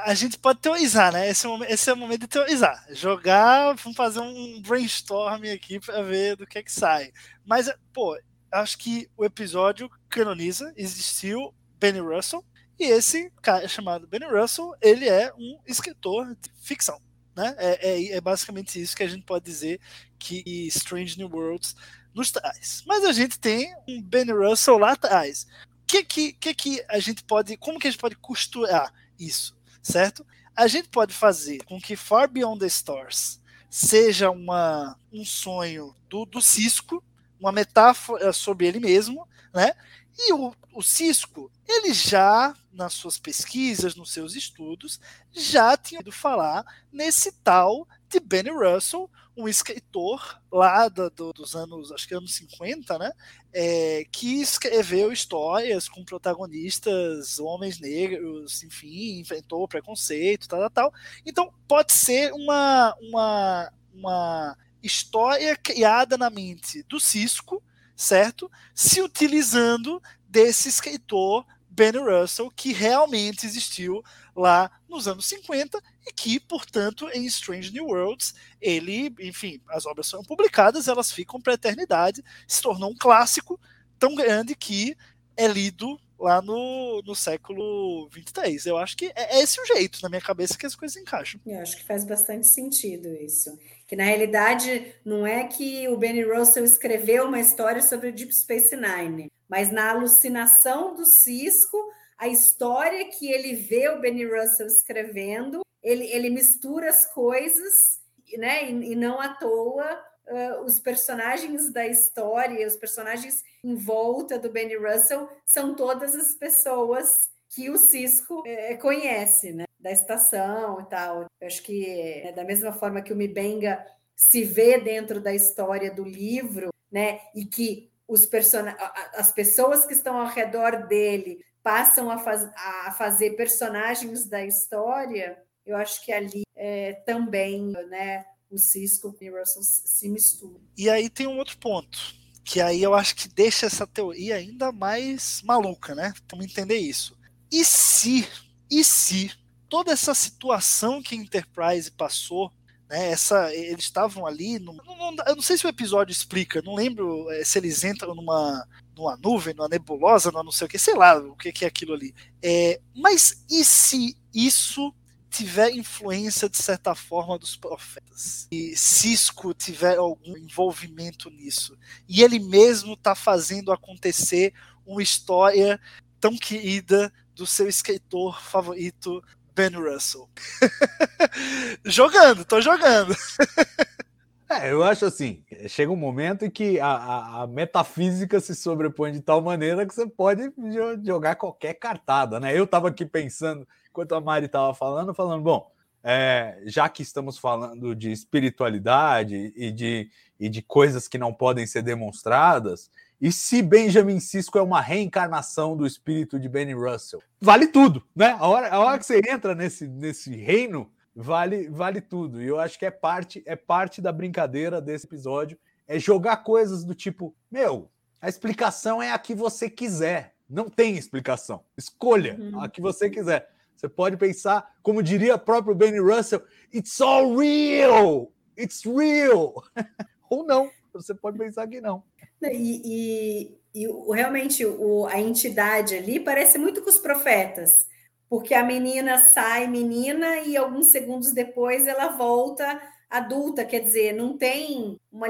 a gente pode teorizar, né? Esse é, o, esse é o momento de teorizar. Jogar, vamos fazer um brainstorm aqui para ver do que é que sai. Mas, pô, acho que o episódio canoniza, existiu Benny Russell, e esse cara chamado Benny Russell, ele é um escritor de ficção. Né? É, é, é, basicamente isso que a gente pode dizer que Strange New Worlds nos traz. Mas a gente tem um Ben Russell lá atrás. O que, que, que, que a gente pode. Como que a gente pode costurar isso? Certo? A gente pode fazer com que Far Beyond the Stars seja uma, um sonho do, do Cisco, uma metáfora sobre ele mesmo, né? E o, o Cisco, ele já, nas suas pesquisas, nos seus estudos, já tinha ido falar nesse tal de Benny Russell, um escritor lá do, do, dos anos, acho que anos 50, né? É, que escreveu histórias com protagonistas homens negros, enfim, enfrentou preconceito, tal, tal, tal. Então, pode ser uma, uma, uma história criada na mente do Cisco, certo? Se utilizando desse escritor Benny Russell, que realmente existiu lá nos anos 50 e que, portanto, em Strange New Worlds, ele, enfim, as obras são publicadas, elas ficam para a eternidade, se tornou um clássico tão grande que é lido lá no, no século 23. Eu acho que é, é esse o jeito, na minha cabeça, que as coisas encaixam. Eu acho que faz bastante sentido isso. Que na realidade não é que o Benny Russell escreveu uma história sobre o Deep Space Nine, mas na alucinação do Cisco, a história que ele vê o Benny Russell escrevendo, ele, ele mistura as coisas, né? E, e não à toa uh, os personagens da história, os personagens em volta do Benny Russell são todas as pessoas que o Cisco é, conhece, né? Da estação e tal. Eu acho que é da mesma forma que o Mibenga se vê dentro da história do livro, né? E que os person... as pessoas que estão ao redor dele passam a, faz... a fazer personagens da história, eu acho que ali é, também, né? o Cisco e o Russell se misturam. E aí tem um outro ponto, que aí eu acho que deixa essa teoria ainda mais maluca, né? Vamos entender isso. E se, e se toda essa situação que a Enterprise passou, né? Essa, eles estavam ali. No, não, eu não sei se o episódio explica, não lembro é, se eles entram numa, numa nuvem, numa nebulosa, numa não sei o que, sei lá o que, que é aquilo ali. É, mas e se isso tiver influência de certa forma dos profetas e Cisco tiver algum envolvimento nisso e ele mesmo está fazendo acontecer uma história tão querida do seu escritor favorito Ben Russell. jogando, tô jogando. É, eu acho assim, chega um momento em que a, a, a, metafísica se sobrepõe de tal maneira que você pode jogar qualquer cartada, né? Eu estava aqui pensando, enquanto a Mari estava falando, falando, bom, é, já que estamos falando de espiritualidade e de, e de coisas que não podem ser demonstradas, e se Benjamin Sisko é uma reencarnação do espírito de Benny Russell, vale tudo, né? A hora, a hora que você entra nesse, nesse reino, vale, vale tudo. E eu acho que é parte, é parte da brincadeira desse episódio, é jogar coisas do tipo, meu, a explicação é a que você quiser. Não tem explicação. Escolha uhum. a que você quiser. Você pode pensar, como diria próprio Benny Russell, it's all real! It's real! Ou não, você pode pensar que não. E, e, e realmente o, a entidade ali parece muito com os profetas, porque a menina sai menina e alguns segundos depois ela volta adulta, quer dizer, não tem uma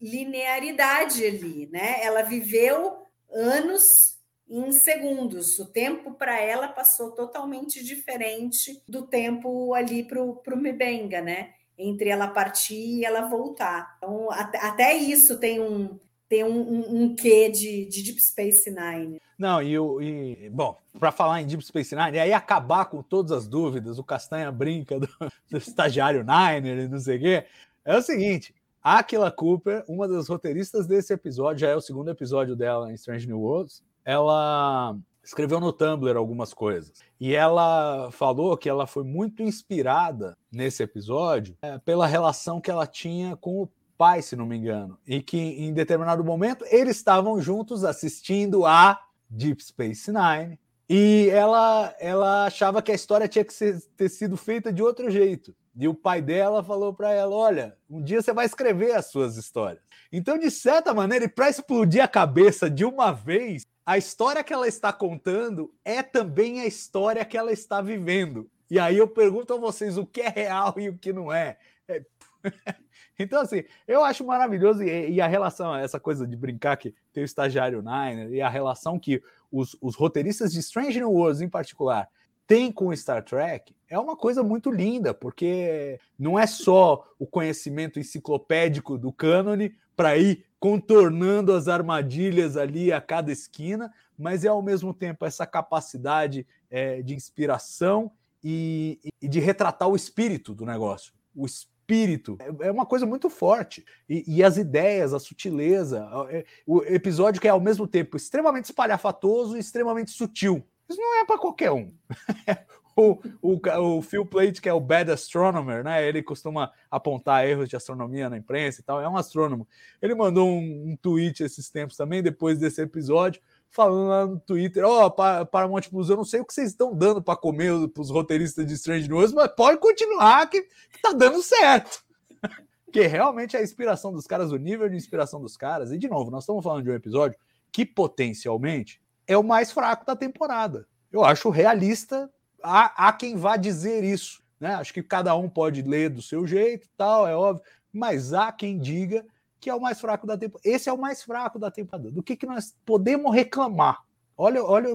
linearidade ali, né? Ela viveu anos em segundos. O tempo para ela passou totalmente diferente do tempo ali para o Mibenga, né? Entre ela partir e ela voltar. Então, até, isso tem um, tem um, um, um quê de, de, Deep Space Nine. Não, e, e bom, para falar em Deep Space Nine, e aí acabar com todas as dúvidas, o Castanha brinca do, do estagiário Niner e não sei o quê, é o seguinte, a Aquila Cooper, uma das roteiristas desse episódio, já é o segundo episódio dela em Strange New Worlds, ela escreveu no Tumblr algumas coisas. E ela falou que ela foi muito inspirada nesse episódio é, pela relação que ela tinha com o pai, se não me engano, e que em determinado momento eles estavam juntos assistindo a Deep Space Nine e ela ela achava que a história tinha que ser, ter sido feita de outro jeito. E o pai dela falou para ela: "Olha, um dia você vai escrever as suas histórias". Então, de certa maneira, e para explodir a cabeça de uma vez, a história que ela está contando é também a história que ela está vivendo. E aí eu pergunto a vocês o que é real e o que não é. é... Então, assim, eu acho maravilhoso e, e, a relação, essa coisa de brincar que tem o estagiário Niner e a relação que os, os roteiristas de Strange New Worlds, em particular, têm com Star Trek é uma coisa muito linda, porque não é só o conhecimento enciclopédico do cânone para ir contornando as armadilhas ali a cada esquina, mas é ao mesmo tempo essa capacidade é, de inspiração e, e de retratar o espírito do negócio. O espírito. É, é uma coisa muito forte. E, e as ideias, a sutileza, é, o episódio que é ao mesmo tempo extremamente espalhafatoso e extremamente sutil. Isso não é para qualquer um. o, o, o Phil Plate, que é o bad astronomer, né? Ele costuma apontar erros de astronomia na imprensa e tal, é um astrônomo. Ele mandou um, um tweet esses tempos também, depois desse episódio, falando lá no Twitter, ó, oh, Paramount Plus, eu não sei o que vocês estão dando para comer para os roteiristas de Strange News, mas pode continuar que, que tá dando certo. que realmente é a inspiração dos caras, o nível de inspiração dos caras. E de novo, nós estamos falando de um episódio que potencialmente é o mais fraco da temporada. Eu acho realista, há, há quem vá dizer isso. Né? Acho que cada um pode ler do seu jeito, tal, é óbvio, mas há quem diga que é o mais fraco da temporada. Esse é o mais fraco da temporada. Do que, que nós podemos reclamar? Olha, olha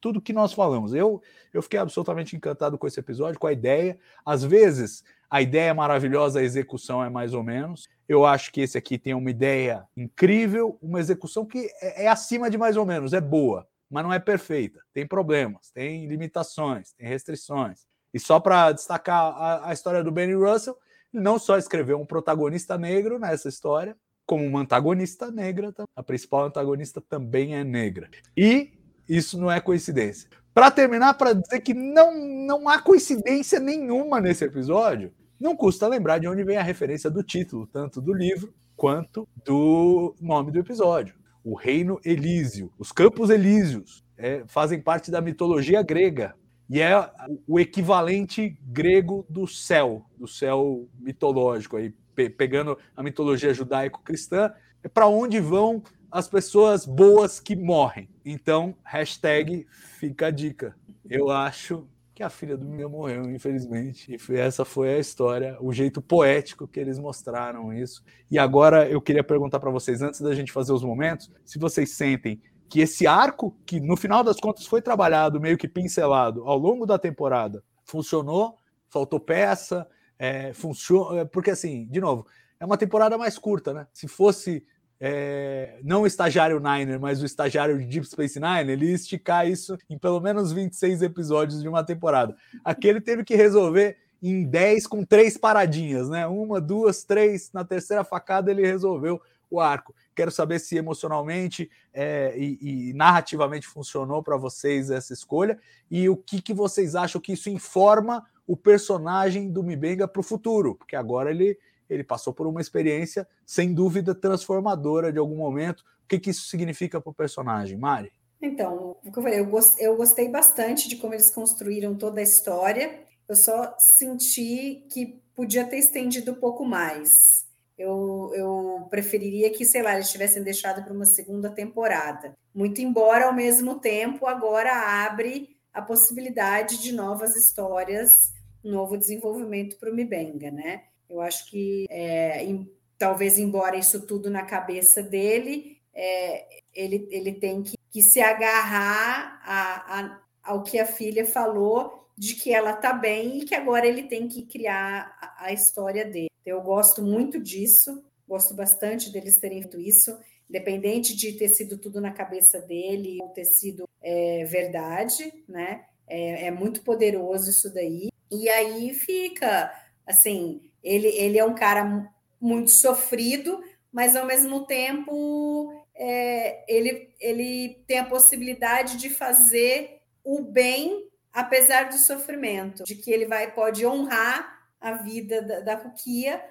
tudo que nós falamos. Eu, eu fiquei absolutamente encantado com esse episódio, com a ideia. Às vezes, a ideia é maravilhosa, a execução é mais ou menos. Eu acho que esse aqui tem uma ideia incrível, uma execução que é, é acima de mais ou menos, é boa, mas não é perfeita. Tem problemas, tem limitações, tem restrições. E só para destacar a, a história do Benny Russell, não só escreveu um protagonista negro nessa história, como uma antagonista negra, a principal antagonista também é negra. E isso não é coincidência. Para terminar, para dizer que não, não há coincidência nenhuma nesse episódio, não custa lembrar de onde vem a referência do título, tanto do livro quanto do nome do episódio. O Reino Elísio, os Campos Elísios, é, fazem parte da mitologia grega. E é o equivalente grego do céu, do céu mitológico, aí, pe pegando a mitologia judaico-cristã, é para onde vão as pessoas boas que morrem. Então, hashtag fica a dica. Eu acho que a filha do meu morreu, infelizmente. E essa foi a história, o jeito poético que eles mostraram isso. E agora eu queria perguntar para vocês, antes da gente fazer os momentos, se vocês sentem que esse arco, que no final das contas foi trabalhado, meio que pincelado ao longo da temporada, funcionou, faltou peça, é. É, porque, assim, de novo, é uma temporada mais curta, né? Se fosse é, não o estagiário Niner, mas o estagiário de Deep Space Nine, ele ia esticar isso em pelo menos 26 episódios de uma temporada. Aqui ele teve que resolver em 10 com três paradinhas, né? Uma, duas, três. Na terceira facada ele resolveu o arco. Quero saber se emocionalmente é, e, e, narrativamente funcionou para vocês essa escolha e o que, que vocês acham que isso informa o personagem do Mibenga para o futuro, porque agora ele, ele passou por uma experiência sem dúvida transformadora de algum momento. O que, que isso significa para o personagem, Mari? Então, o que eu falei, eu, gostei bastante de como eles construíram toda a história. Eu só senti que podia ter estendido um pouco mais eu, eu preferiria que, sei lá, eles tivessem deixado para uma segunda temporada. Muito embora, ao mesmo tempo, agora abre a possibilidade de novas histórias, novo desenvolvimento para o Mibenga, né? Eu acho que é, em, talvez, embora isso tudo na cabeça dele, é, ele, ele tem que, que se agarrar a, a, ao que a filha falou de que ela está bem e que agora ele tem que criar a, a história dele. Eu gosto muito disso, gosto bastante deles terem feito isso, independente de ter sido tudo na cabeça dele ou ter sido é, verdade, né? É, é, muito poderoso isso daí. E aí fica, assim, ele, ele é um cara muito sofrido, mas ao mesmo tempo é, ele, ele tem a possibilidade de fazer o bem apesar do sofrimento, de que ele vai pode honrar a vida da, da Rukia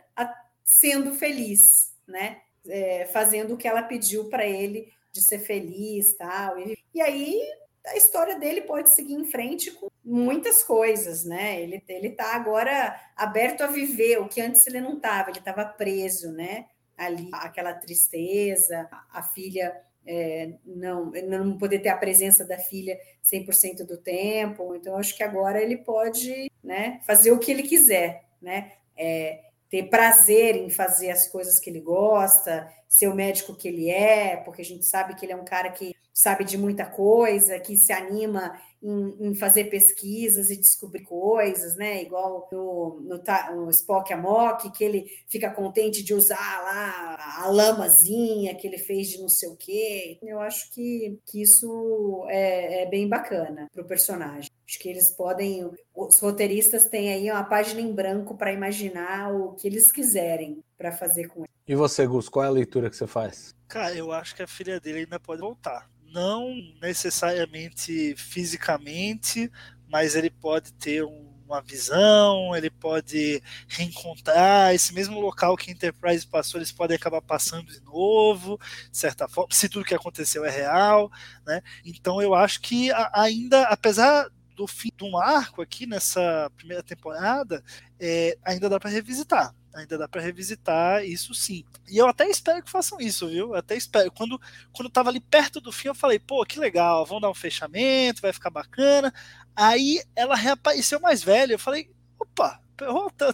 sendo feliz, né? É, fazendo o que ela pediu para ele de ser feliz, tal. E, e aí a história dele pode seguir em frente com muitas coisas, né? Ele ele está agora aberto a viver o que antes ele não estava. Ele estava preso, né? Ali aquela tristeza, a filha é, não, não poder ter a presença da filha 100% do tempo. Então, acho que agora ele pode né, fazer o que ele quiser, né? É, ter prazer em fazer as coisas que ele gosta, ser o médico que ele é, porque a gente sabe que ele é um cara que sabe de muita coisa, que se anima em, em fazer pesquisas e descobrir coisas, né? Igual no, no, no Spock Amok, que ele fica contente de usar lá a lamazinha que ele fez de não sei o quê. Eu acho que, que isso é, é bem bacana para o personagem. Acho que eles podem, os roteiristas têm aí uma página em branco para imaginar o que eles quiserem para fazer com ele. E você, Gus, qual é a leitura que você faz? Cara, eu acho que a filha dele ainda pode voltar não necessariamente fisicamente, mas ele pode ter um, uma visão, ele pode reencontrar esse mesmo local que Enterprise passou, eles podem acabar passando de novo, de certa forma, se tudo que aconteceu é real, né? Então eu acho que ainda, apesar do fim de um arco aqui nessa primeira temporada, é, ainda dá para revisitar ainda dá para revisitar isso sim. E eu até espero que façam isso, viu? Eu até espero. Quando, quando tava ali perto do fim, eu falei, pô, que legal, vão dar um fechamento, vai ficar bacana. Aí ela reapareceu mais velha, eu falei, opa,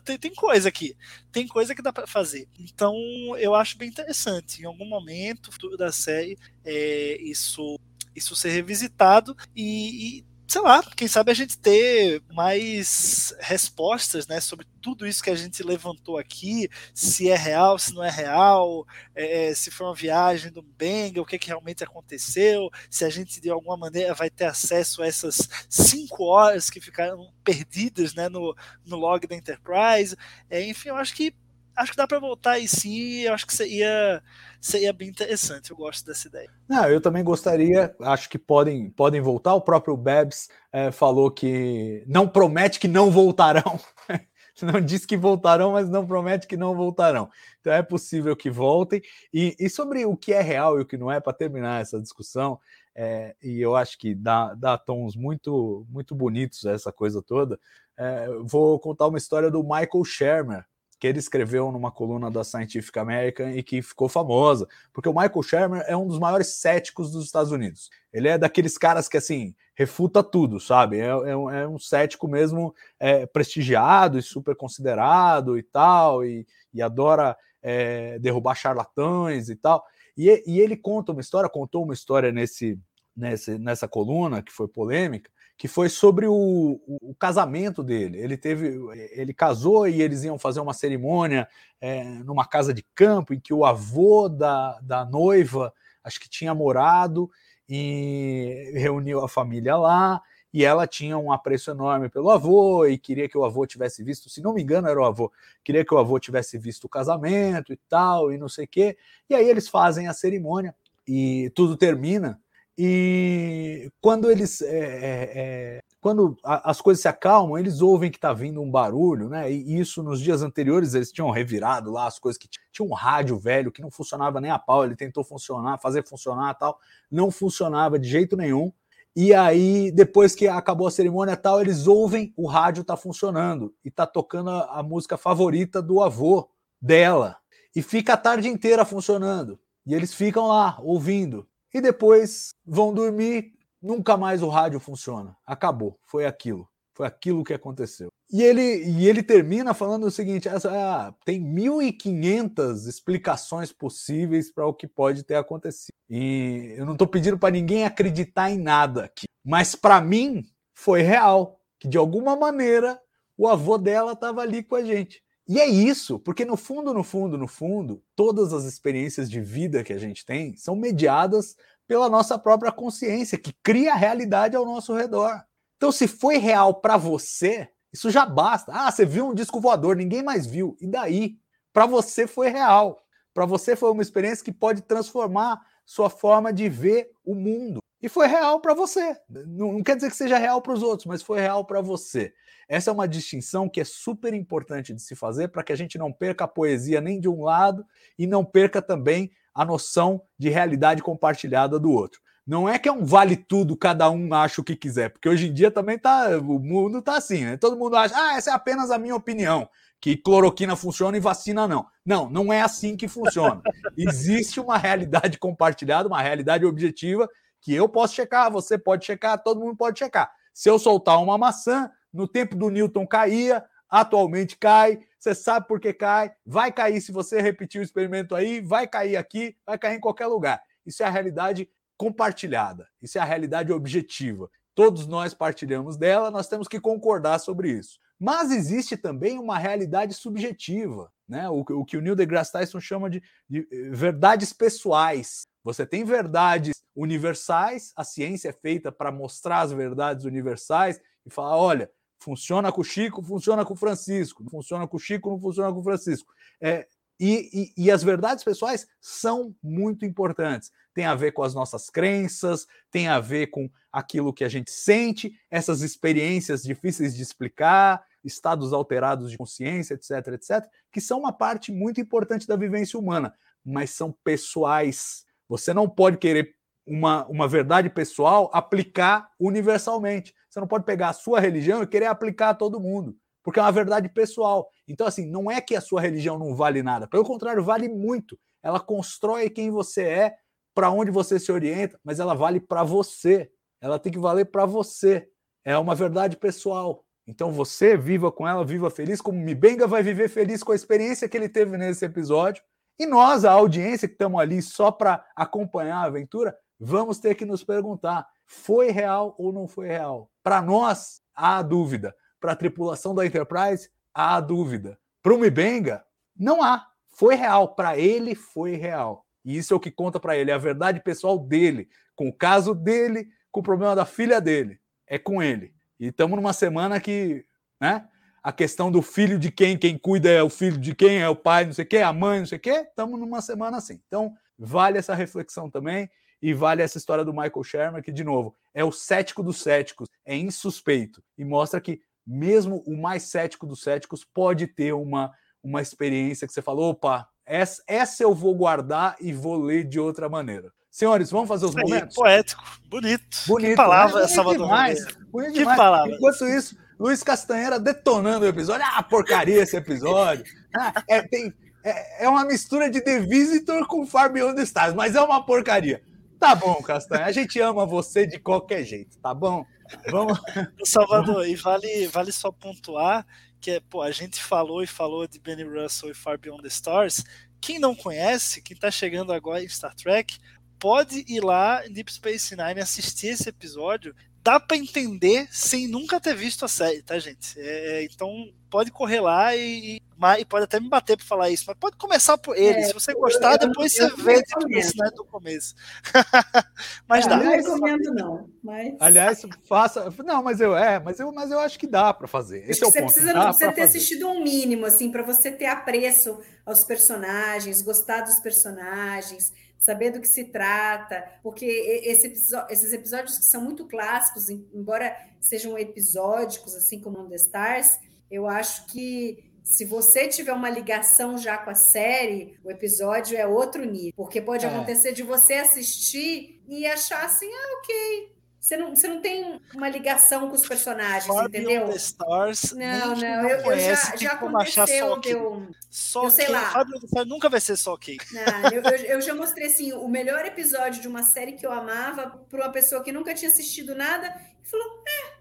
tem, tem coisa aqui, tem coisa que dá para fazer. Então eu acho bem interessante. Em algum momento futuro da série, é, isso isso ser revisitado e, e sei lá, quem sabe a gente ter mais respostas, né, sobre tudo isso que a gente levantou aqui, se é real, se não é real, é, é, se foi uma viagem do Benga, o que, que realmente aconteceu, se a gente de alguma maneira vai ter acesso a essas cinco horas que ficaram perdidas, né, no, no log da Enterprise, é, enfim, eu acho que acho que dá para voltar aí sim, eu acho que seria, seria bem interessante, eu gosto dessa ideia. Não, eu também gostaria, acho que podem, podem voltar, o próprio Babs é, falou que não promete que não voltarão, não diz que voltarão, mas não promete que não voltarão. Então é possível que voltem. E, e sobre o que é real e o que não é, para terminar essa discussão, é, e eu acho que dá, dá tons muito, muito bonitos essa coisa toda. É, vou contar uma história do Michael Shermer, que ele escreveu numa coluna da Scientific American e que ficou famosa, porque o Michael Shermer é um dos maiores céticos dos Estados Unidos. Ele é daqueles caras que, assim, refuta tudo, sabe? É, é, um, é um, cético mesmo é, prestigiado e super considerado e tal, e, e adora é, derrubar charlatães e tal. E, e, ele conta uma história, contou uma história nesse, nesse, nessa coluna que foi polêmica, que foi sobre o, o, casamento dele. Ele teve, ele casou e eles iam fazer uma cerimônia é, numa casa de campo em que o avô da, da noiva, acho que tinha morado e reuniu a família lá. E ela tinha um apreço enorme pelo avô e queria que o avô tivesse visto, se não me engano, era o avô, queria que o avô tivesse visto o casamento e tal, e não sei o quê. E aí eles fazem a cerimônia e tudo termina e quando eles. É, é, é, quando as coisas se acalmam, eles ouvem que está vindo um barulho, né? E isso nos dias anteriores eles tinham revirado lá as coisas que tinha um rádio velho que não funcionava nem a pau, ele tentou funcionar, fazer funcionar tal, não funcionava de jeito nenhum. E aí, depois que acabou a cerimônia tal, eles ouvem o rádio tá funcionando e tá tocando a, a música favorita do avô dela. E fica a tarde inteira funcionando. E eles ficam lá ouvindo e depois vão dormir. Nunca mais o rádio funciona. Acabou. Foi aquilo. Foi aquilo que aconteceu. E ele, e ele termina falando o seguinte: essa, ah, tem 1.500 explicações possíveis para o que pode ter acontecido. E eu não estou pedindo para ninguém acreditar em nada aqui. Mas para mim, foi real. Que de alguma maneira o avô dela estava ali com a gente. E é isso, porque no fundo, no fundo, no fundo, todas as experiências de vida que a gente tem são mediadas pela nossa própria consciência, que cria a realidade ao nosso redor. Então, se foi real para você, isso já basta. Ah, você viu um disco voador, ninguém mais viu. E daí? Para você foi real. Para você foi uma experiência que pode transformar sua forma de ver o mundo. E foi real para você. Não, não, quer dizer que seja real para os outros, mas foi real para você. Essa é uma distinção que é super importante de se fazer para que a gente não perca a poesia nem de um lado e não perca também a noção de realidade compartilhada do outro. Não é que é um vale tudo, cada um acha o que quiser, porque hoje em dia também tá, o mundo tá assim, né? Todo mundo acha, ah, essa é apenas a minha opinião, que cloroquina funciona e vacina não. Não, não é assim que funciona. Existe uma realidade compartilhada, uma realidade objetiva que eu posso checar, você pode checar, todo mundo pode checar. Se eu soltar uma maçã, no tempo do Newton caía, atualmente cai. Você sabe por que cai, vai cair se você repetir o experimento aí, vai cair aqui, vai cair em qualquer lugar. Isso é a realidade compartilhada, isso é a realidade objetiva. Todos nós partilhamos dela, nós temos que concordar sobre isso. Mas existe também uma realidade subjetiva, né? o, o que o Neil deGrasse Tyson chama de, de eh, verdades pessoais. Você tem verdades universais, a ciência é feita para mostrar as verdades universais e falar: olha, Funciona com o Chico, funciona com o Francisco. Não funciona com o Chico, não funciona com o Francisco. É, e, e, e, as verdades pessoais são muito importantes. Tem a ver com as nossas crenças, tem a ver com aquilo que a gente sente, essas experiências difíceis de explicar, estados alterados de consciência, etc, etc, que são uma parte muito importante da vivência humana, mas são pessoais. Você não pode querer uma, uma verdade pessoal aplicar universalmente. Você não pode pegar a sua religião e querer aplicar a todo mundo, porque é uma verdade pessoal. Então, assim, não é que a sua religião não vale nada, pelo contrário, vale muito. Ela constrói quem você é, para onde você se orienta, mas ela vale para você. Ela tem que valer para você. É uma verdade pessoal. Então você viva com ela, viva feliz, como Mibenga vai viver feliz com a experiência que ele teve nesse episódio. E nós, a audiência que estamos ali só para acompanhar a aventura, vamos ter que nos perguntar: foi real ou não foi real? Para nós, há dúvida. Para a tripulação da Enterprise, há dúvida. Para o Mibenga, não há. Foi real. Para ele, foi real. E isso é o que conta para ele, é a verdade pessoal dele, com o caso dele, com o problema da filha dele. É com ele. E estamos numa semana que, né? A questão do filho de quem, quem cuida é o filho de quem, é o pai, não sei o quê, a mãe, não sei o quê. Estamos numa semana assim. Então, vale essa reflexão também. E vale essa história do Michael Shermer, que, de novo, é o cético dos céticos, é insuspeito. E mostra que mesmo o mais cético dos céticos pode ter uma, uma experiência que você falou, opa, essa, essa eu vou guardar e vou ler de outra maneira. Senhores, vamos fazer os aí, momentos? poético, bonito. Bonito. Que palavra, né? Salvador. demais. Bonito Que demais. palavra. Enquanto isso, Luiz Castanheira detonando o episódio. Ah, porcaria esse episódio. Ah, é, tem, é, é uma mistura de The Visitor com Far Beyond the Stars, mas é uma porcaria. Tá bom, Castanha. A gente ama você de qualquer jeito, tá bom? Vamos. Salvador, e vale, vale só pontuar que é, pô, a gente falou e falou de Benny Russell e Far Beyond the Stars. Quem não conhece, quem tá chegando agora em Star Trek, pode ir lá em Deep Space Nine assistir esse episódio. Dá para entender sem nunca ter visto a série, tá, gente? É, então pode correr lá e, e, e, pode até me bater para falar isso, mas pode começar por ele. É, Se você gostar, eu- depois eu você vê Deep recomendo. Space Nine do começo. mas Eu dá. não recomendo, não. Mas... Aliás, faça. Não, mas eu é, mas eu, mas eu acho que dá para fazer. Esse é o que você ponto. precisa, pra ter fazer. assistido um mínimo, assim, para você ter apreço aos personagens, gostar dos personagens, saber do que se trata, porque esse esses episódios que são muito clássicos, em- embora sejam episódicos, assim como On The Stars, eu acho que se você tiver uma ligação já com a série, o episódio é outro nível, porque pode É. acontecer de você assistir e achar assim, ah, ok. Você não, você não tem uma ligação com os personagens, Far entendeu? The Stars, Não, não, eu, eu conhece já, tem já como achar só aconteceu. quem. Eu, Só eu sei quem. lá. Stars nunca vai ser só quem. não, eu, eu- eu já mostrei assim, o melhor episódio de uma série que eu amava para uma pessoa que nunca tinha assistido nada e falou, é,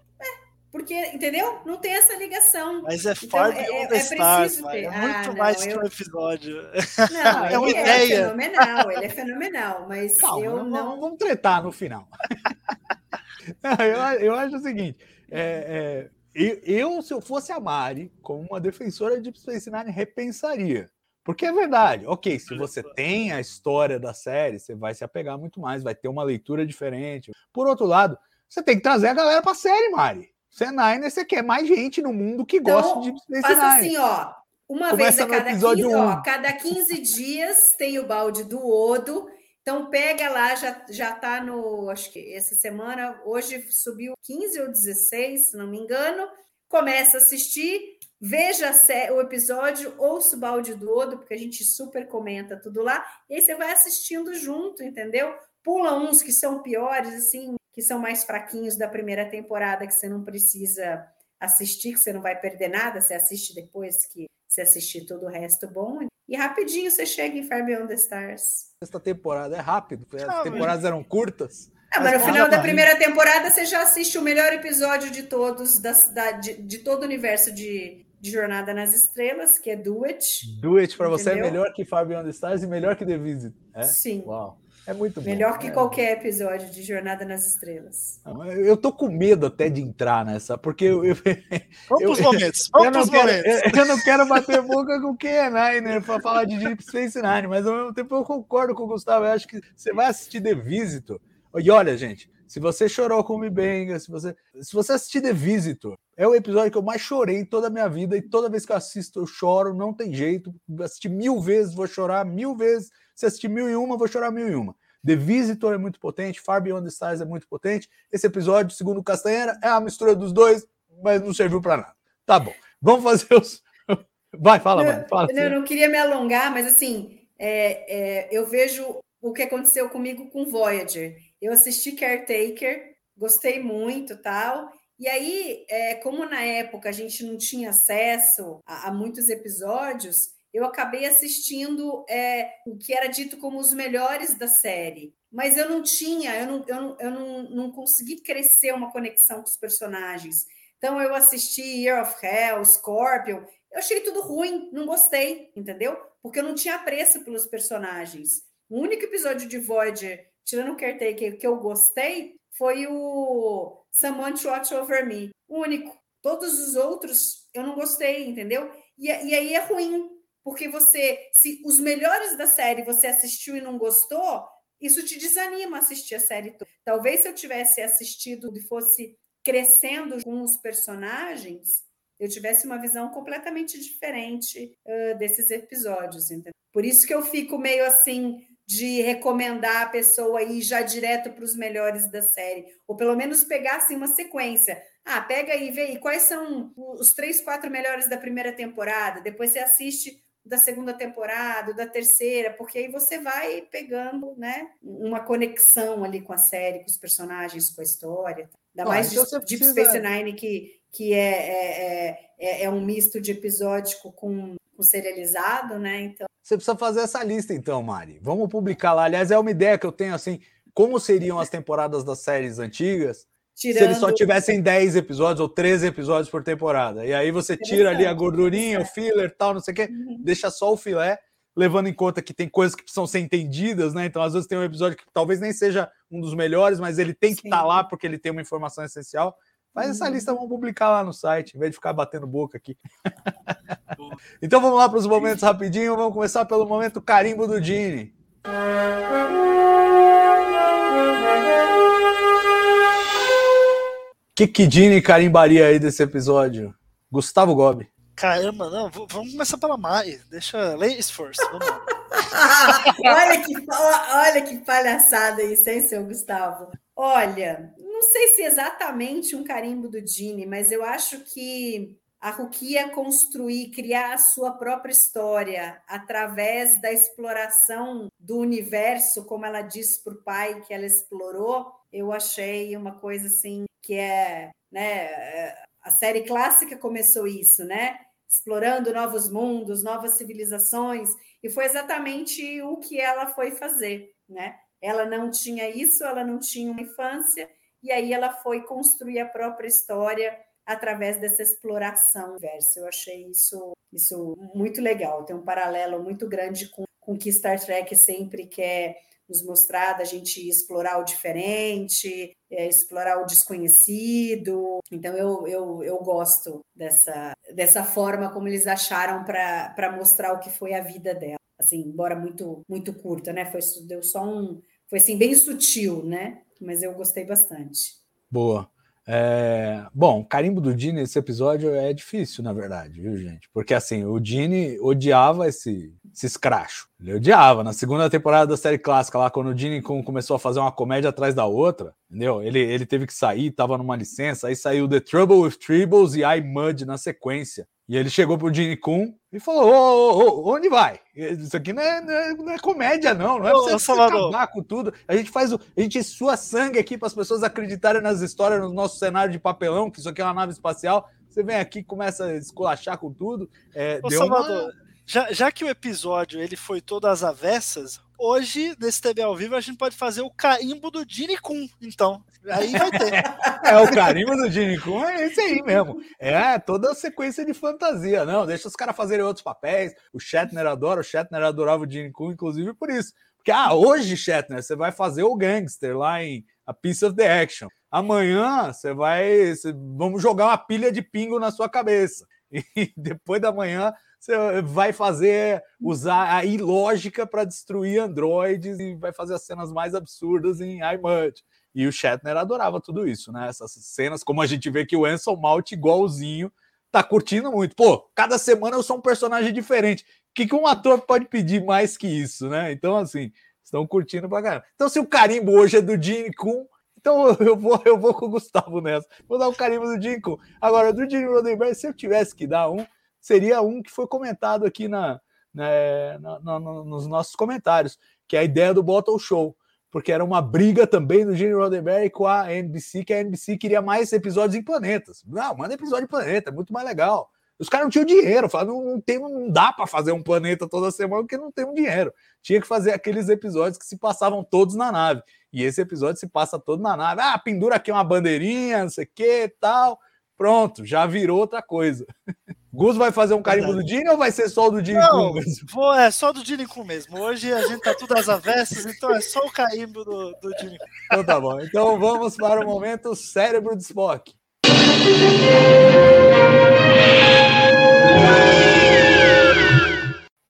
porque, entendeu? Não tem essa ligação. Mas é Então, Far é- Beyond é the Stars, preciso mano. ter. É Ah, muito não, mais que eu- um episódio. Não, É uma ele ideia. é fenomenal, ele é fenomenal, mas Calma, eu vamos, não. vamos tretar no final. Não, eu, eu acho o seguinte: é, é, eu, se eu fosse a Mari, como uma defensora de Deep Space Nine, repensaria. Porque é verdade, ok, se você tem a história da série, você vai se apegar muito mais, vai ter uma leitura diferente. Por outro lado, você tem que trazer a galera pra série, Mari. Você é Niner, você quer mais gente no mundo que Então, gosta de Faça Nine. assim, ó. Uma Começa vez a cada episódio 15, ó, um. cada 15 dias tem o balde do Odo. Então pega lá, já, já tá no. Acho que essa semana, hoje subiu 15 ou 16, se não me engano. Começa a assistir, veja o episódio, ouça o balde do Odo, porque a gente super comenta tudo lá. E aí você vai assistindo junto, entendeu? Pula uns que são piores, assim, que são mais fraquinhos da primeira temporada, que você não precisa assistir, que você não vai perder nada, você assiste depois que você assistir todo o resto bom. E rapidinho você chega em Far Beyond the Stars. Esta temporada é rápido, as Ah, mas- temporadas eram curtas. Ah, mas no Mas final da primeira temporada você já assiste o melhor episódio de todos, da, da- de, de todo o universo de, de Jornada nas Estrelas, que é Do It. Do It pra você é melhor que Far Beyond the Stars e melhor que The Visit. É? Sim. Uau. É muito bom. Melhor que É. qualquer episódio de Jornada nas Estrelas. Eu eu tô com medo até de entrar nessa, porque eu, eu, Vamos Eu- pros momentos. eu Vamos não pros quero, momentos. eu, eu não quero bater boca com o Ken Niner para falar de Deep Space Nine, mas ao mesmo tempo eu concordo com o Gustavo. Eu acho que você vai assistir The Visitor. E olha, gente, se você chorou com o Mibenga, se você, se você assistir The Visitor, é o episódio que eu mais chorei em toda a minha vida, e toda vez que eu assisto, eu choro, não tem jeito. Assistir mil vezes, vou chorar mil vezes. Se assistir mil e uma, vou chorar mil e uma. The Visitor é muito potente, Far Beyond the Stars é muito potente. Esse episódio, segundo o Castanheira, é a mistura dos dois, mas não serviu para nada. Tá bom, vamos fazer os. Vai, fala, Não, mano. Fala, Eu não queria me alongar, mas assim, é, é, eu vejo o que aconteceu comigo com Voyager. Eu assisti Caretaker, gostei muito tal. E aí, é, como na época a gente não tinha acesso a, a muitos episódios, eu acabei assistindo é, o que era dito como os melhores da série. Mas eu não tinha, eu não, eu não, eu não, não consegui crescer uma conexão com os personagens. Então eu assisti Year of Hell, Scorpion, eu achei tudo ruim, não gostei, entendeu? Porque eu não tinha apreço pelos personagens. O único episódio de Voyager, tirando o Caretaker, que eu gostei foi o Someone to Watch Over Me. O único. Todos os outros eu não gostei, entendeu? E, e aí é ruim, porque você, se os melhores da série você assistiu e não gostou, isso te desanima assistir a série toda. Talvez se eu tivesse assistido e fosse crescendo com os personagens, eu tivesse uma visão completamente diferente uh, desses episódios. Entendeu? Por isso que eu fico meio assim de recomendar a pessoa ir já direto para os melhores da série, ou pelo menos pegar assim uma sequência. Ah, pega aí, vê aí quais são os três, quatro melhores da primeira temporada. Depois você assiste da segunda temporada, da terceira, porque aí você vai pegando, né, uma conexão ali com a série, com os personagens, com a história. Ainda mais então Deep, precisa- Space Nine, que, que é, é, é, é um misto de episódico com, com serializado, né? Então, Você precisa fazer essa lista, então, Mari. Vamos publicar lá. Aliás, é uma ideia que eu tenho assim: como seriam as temporadas das séries antigas se eles tirando. só tivessem 10 episódios ou 13 episódios por temporada. E aí você tira ali a gordurinha, o interessante. filler tal, não sei o quê, Uhum. deixa só o filé, levando em conta que tem coisas que precisam ser entendidas, né? Então, às vezes tem um episódio que talvez nem seja um dos melhores, mas ele tem que estar lá porque ele tem uma informação essencial. Faz essa Uhum. lista, vamos publicar lá no site, em vez de ficar batendo boca aqui. então vamos lá para os momentos rapidinho. Vamos começar pelo momento carimbo do Gini. O que que Gini carimbaria aí desse episódio? Gustavo Gobi. Caramba, não, vamos começar pela Mai. Deixa ladies first. Vamos lá. olha, que, olha que palhaçada isso, hein, seu Gustavo? Olha, não sei se é exatamente um carimbo do Dini, mas eu acho que a Rukia construir, criar a sua própria história através da exploração do universo, como ela disse para o pai que ela explorou, eu achei uma coisa assim que é, né, a série clássica começou isso, né? Explorando novos mundos, novas civilizações, e foi exatamente o que ela foi fazer, né? Ela não tinha isso, ela não tinha uma infância, e aí ela foi construir a própria história através dessa exploração universo. Eu achei isso, isso muito legal, tem um paralelo muito grande com, com o que Star Trek sempre quer nos mostrar, da gente explorar o diferente, é, explorar o desconhecido. Então eu, eu, eu gosto dessa, dessa forma como eles acharam para mostrar o que foi a vida dela. Assim, embora muito muito curta, né? Foi deu só um foi assim bem sutil, né? Mas eu gostei bastante. Boa. É, bom, carimbo do Dini nesse episódio é difícil, na verdade, viu, gente? Porque assim, o Dini odiava esse, esse escracho. Ele odiava. Na segunda temporada da série clássica, lá quando o Dini começou a fazer uma comédia atrás da outra, entendeu? Ele, ele teve que sair, tava numa licença, aí saiu The Trouble with Tribbles e I Mud na sequência. E ele chegou pro Gene Kun e falou: ô, ô, ô, onde vai? Isso aqui não é, não é, não é comédia, não. Não é pra Ô, você Salvador. acabar com tudo. A gente faz o. A gente sua sangue aqui para as pessoas acreditarem nas histórias, no nosso cenário de papelão, que isso aqui é uma nave espacial. Você vem aqui e começa a esculachar com tudo. É, Ô, deu Salvador, uma... já, já que o episódio ele foi todo às avessas, hoje, nesse TV ao vivo, a gente pode fazer o carimbo do Gene Kun, então. Aí vai ter. É, o carimbo do Gene Kun é esse aí mesmo. É toda a sequência de fantasia. Não, deixa os caras fazerem outros papéis. O Shatner adora, o Shatner adorava o Gene Kun, inclusive por isso. Porque, ah, hoje, Shatner, você vai fazer o gangster lá em A Piece of the Action. Amanhã você vai. Você, vamos jogar uma pilha de pingo na sua cabeça. E depois da manhã você vai fazer, usar a ilógica para destruir androides e vai fazer as cenas mais absurdas em iMud. E o Shatner adorava tudo isso, né? Essas cenas, como a gente vê que o Anson Mount, igualzinho, tá curtindo muito. Pô, cada semana eu sou um personagem diferente. O que, que um ator pode pedir mais que isso, né? Então, assim, estão curtindo pra caramba. Então, se o carimbo hoje é do Gene Kun, então eu vou, eu vou com o Gustavo nessa. Vou dar o carimbo do Gene Kun. Agora, do Gene Roddenberry, se eu tivesse que dar um, seria um que foi comentado aqui na, né, na, na, nos nossos comentários, que é a ideia do Bottle Show porque era uma briga também do Gene Roddenberry com a NBC, que a NBC queria mais episódios em planetas. Não, manda episódio em planeta, é muito mais legal. Os caras não tinham dinheiro, falaram, não, tem, não dá para fazer um planeta toda semana porque não tem um dinheiro. Tinha que fazer aqueles episódios que se passavam todos na nave. E esse episódio se passa todo na nave. Ah, pendura aqui uma bandeirinha, não sei o que tal. Pronto, já virou outra coisa. Gus vai fazer um carimbo do Gene ou vai ser só o do Gene Não, mesmo? vou, é só do Kun mesmo. Hoje a gente tá tudo às avessas, então é só o carimbo do, do Kun. Então tá bom. Então vamos para o momento cérebro de Spock.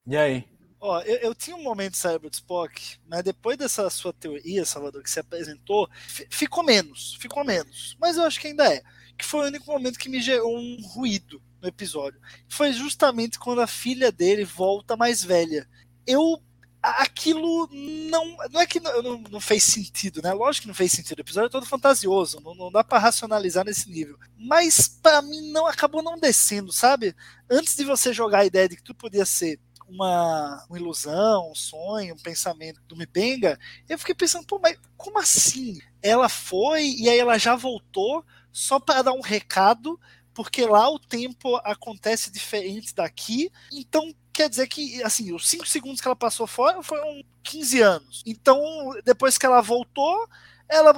E aí? Ó, eu, eu, tinha um momento cérebro de Spock, mas depois dessa sua teoria, Salvador, que você apresentou, ficou menos, ficou menos. Mas eu acho que ainda é. Que foi o único momento que me gerou um ruído no episódio. Foi justamente quando a filha dele volta mais velha. Eu. Aquilo não. Não é que não, não, não fez sentido, né? Lógico que não fez sentido. O episódio é todo fantasioso, não, não dá para racionalizar nesse nível. Mas para mim não acabou não descendo, sabe? Antes de você jogar a ideia de que tudo podia ser uma, uma ilusão, um sonho, um pensamento do Mibenga. Eu fiquei pensando, pô, mas como assim? Ela foi e aí ela já voltou só para dar um recado, porque lá o tempo acontece diferente daqui. Então quer dizer que, assim, os 5 segundos que ela passou fora foram 15 anos. Então, depois que ela voltou, ela,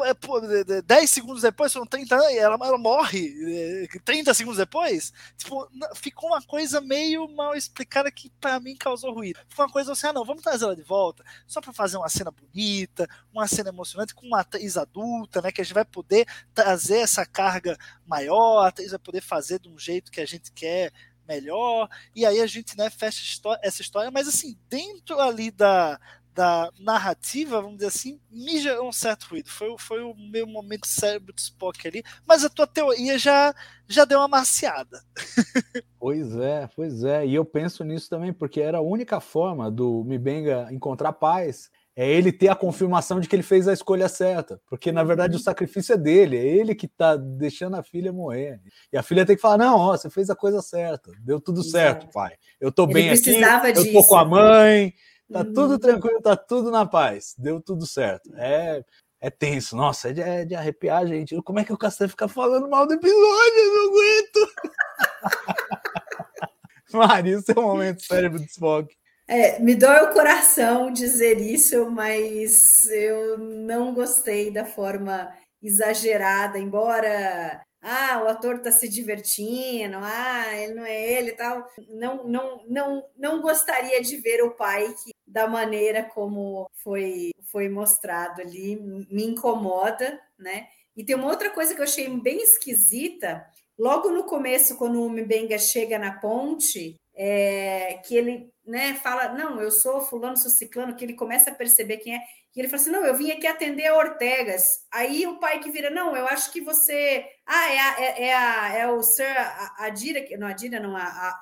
10 segundos depois, são 30 anos, ela, ela morre 30 segundos depois. Tipo, ficou uma coisa meio mal explicada que para mim causou ruído. Ficou uma coisa assim, ah não, vamos trazer ela de volta, só para fazer uma cena bonita, uma cena emocionante, com uma atriz adulta, né, que a gente vai poder trazer essa carga maior, a atriz vai poder fazer de um jeito que a gente quer, melhor, e aí a gente né, fecha essa história, mas assim, dentro ali da, da narrativa, vamos dizer assim, me gerou um certo ruído. Foi, foi o meu momento cérebro de Spock ali, mas a tua teoria já, já deu uma maciada. pois é, pois é, e eu penso nisso também, porque era a única forma do Mibenga encontrar paz é ele ter a confirmação de que ele fez a escolha certa, porque na verdade o uhum. sacrifício é dele, é ele que está deixando a filha morrer. E a filha tem que falar: não, ó, você fez a coisa certa, deu tudo Exato. certo, pai. Eu estou bem aqui, eu tô com a mãe, tá uhum. tudo tranquilo, tá tudo na paz, deu tudo certo. É, é tenso, nossa, é de, é de arrepiar, gente. Como é que o Castanho fica falando mal do episódio? Eu não aguento. Mari, o seu momento cérebro de Spock. É, me dói o coração dizer isso, mas eu não gostei da forma exagerada, embora ah, o ator está se divertindo, ah, ele não é ele e tal. Não, não, não, não gostaria de ver o pai da maneira como foi, foi mostrado ali, me incomoda, né? E tem uma outra coisa que eu achei bem esquisita. Logo no começo, quando o Mbenga chega na ponte, é, que ele né, fala, não, eu sou fulano, sou ciclano, que ele começa a perceber quem é, e ele fala assim, não, eu vim aqui atender a Ortegas. Aí o pai que vira, não, eu acho que você, ah, é, a, é, é, a, é o Sir Adira, não, Adira não, a, a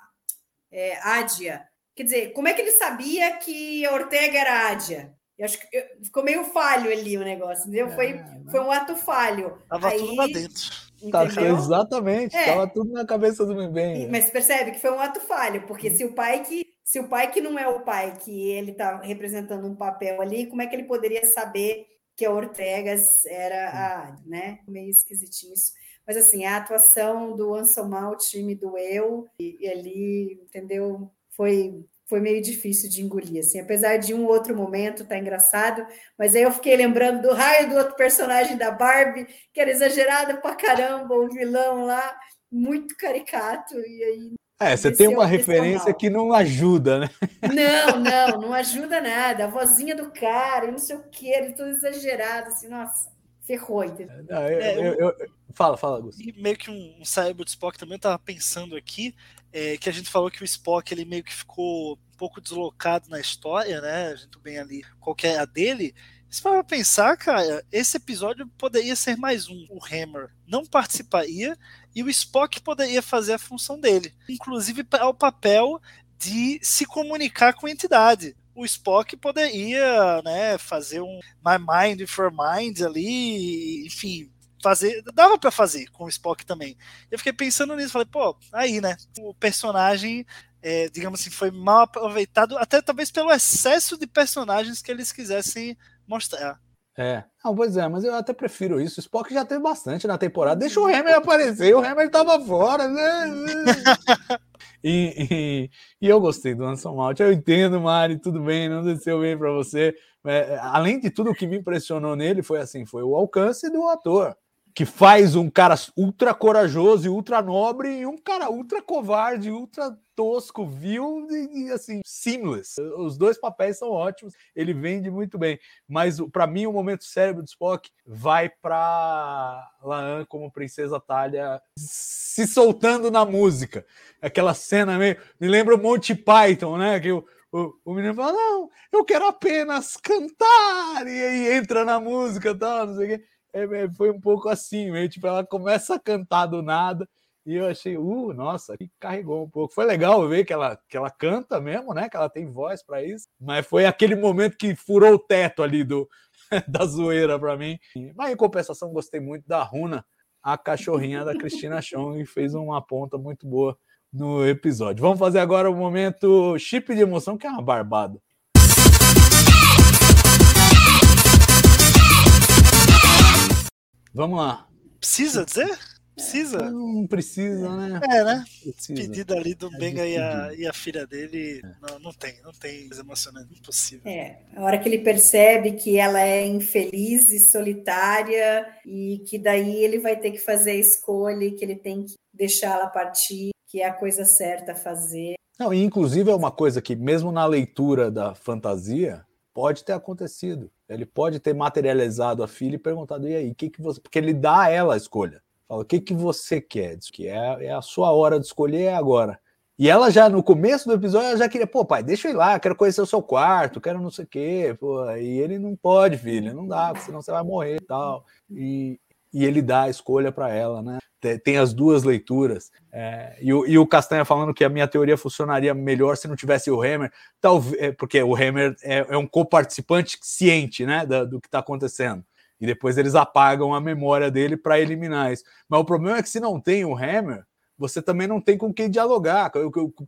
é, Ádia. Quer dizer, como é que ele sabia que a Ortega era Ádia? Eu acho que ficou meio falho ali o negócio, entendeu? Foi, é, foi um ato falho. Tava Aí, tudo lá dentro. Tá, exatamente, é. tava tudo na cabeça do bem. Mas percebe que foi um ato falho, porque se o pai que se o pai que não é o pai, que ele está representando um papel ali, como é que ele poderia saber que a Ortegas era a, né? Meio esquisitinho isso. Mas assim, a atuação do Anson Mount me doeu e, e ali, entendeu? Foi foi meio difícil de engolir, assim, apesar de um outro momento tá engraçado, mas aí eu fiquei lembrando do raio do outro personagem da Barbie, que era exagerado pra caramba, o vilão lá, muito caricato, e aí é, você tem uma referência que não ajuda, né? Não, não, não ajuda nada. A vozinha do cara, e não sei o que, ele tudo exagerado, assim, nossa, ferrou. Não, eu, é, eu, eu, fala, fala, Augusto. E meio que um, um cérebro de Spock também estava pensando aqui, é, que a gente falou que o Spock ele meio que ficou pouco deslocado na história, né? A gente bem ali qual é a dele. Se para pensar, cara, esse episódio poderia ser mais um. O Hammer não participaria e o Spock poderia fazer a função dele, inclusive para o papel de se comunicar com a entidade. O Spock poderia, né, fazer um My Mind for Mind ali, enfim, fazer, dava para fazer com o Spock também. Eu fiquei pensando nisso, falei, pô, aí, né, o personagem é, digamos assim, foi mal aproveitado, até talvez pelo excesso de personagens que eles quisessem mostrar. É, não, pois é, mas eu até prefiro isso. O Spock já teve bastante na temporada. Deixa o Hammer aparecer, o Hammer tava fora, né? e, e, e, eu gostei do Anson Mount. Eu entendo, Mari, tudo bem, não desceu bem para você. É, além de tudo, o que me impressionou nele foi assim: foi o alcance do ator que faz um cara ultra corajoso e ultra nobre e um cara ultra covarde, ultra tosco, vil e, e, assim, seamless. Os dois papéis são ótimos, ele vende muito bem. Mas para mim, o momento cérebro de Spock vai para Laan como princesa Talha se soltando na música. Aquela cena meio. Me lembra o Monty Python, né? Que o, o, o menino fala: Não, eu quero apenas cantar. E aí entra na música e tal, não sei o quê é, é, foi um pouco assim, meio tipo, ela começa a cantar do nada, e eu achei, uh, nossa, que carregou um pouco. Foi legal ver que ela, que ela canta mesmo, né? Que ela tem voz para isso, mas foi aquele momento que furou o teto ali do, da zoeira para mim. Mas em compensação, gostei muito da Runa, a cachorrinha da Cristina Chong, fez uma ponta muito boa no episódio. Vamos fazer agora o momento chip de emoção, que é uma barbada. Vamos lá. Precisa dizer? Precisa? Não precisa, né? É, né? Precisa. Pedido ali do É Benga e a, e a filha dele. Não, não tem, não tem coisa emocionante, impossível. É, a hora que ele percebe que ela é infeliz e solitária e que daí ele vai ter que fazer a escolha, e que ele tem que deixá-la partir, que é a coisa certa a fazer. Não, e inclusive é uma coisa que, mesmo na leitura da fantasia, pode ter acontecido. Ele pode ter materializado a filha e perguntado: e aí, que, que você. Porque ele dá a ela a escolha. Fala: o que, que você quer? Diz que é, é a sua hora de escolher é agora. E ela já, no começo do episódio, ela já queria, pô, pai, deixa eu ir lá, quero conhecer o seu quarto, quero não sei o quê. Pô, e ele não pode, filha, não dá, senão você vai morrer e tal. E, e ele dá a escolha para ela, né? Tem- as duas leituras. É, e, o, e o Castanha falando que a minha teoria funcionaria melhor se não tivesse o Hammer, talvez, é, porque o Hammer é, é um coparticipante ciente né, da- do que está acontecendo. E depois eles apagam a memória dele para eliminar isso. Mas o problema é que se não tem o Hammer, você também não tem com quem dialogar,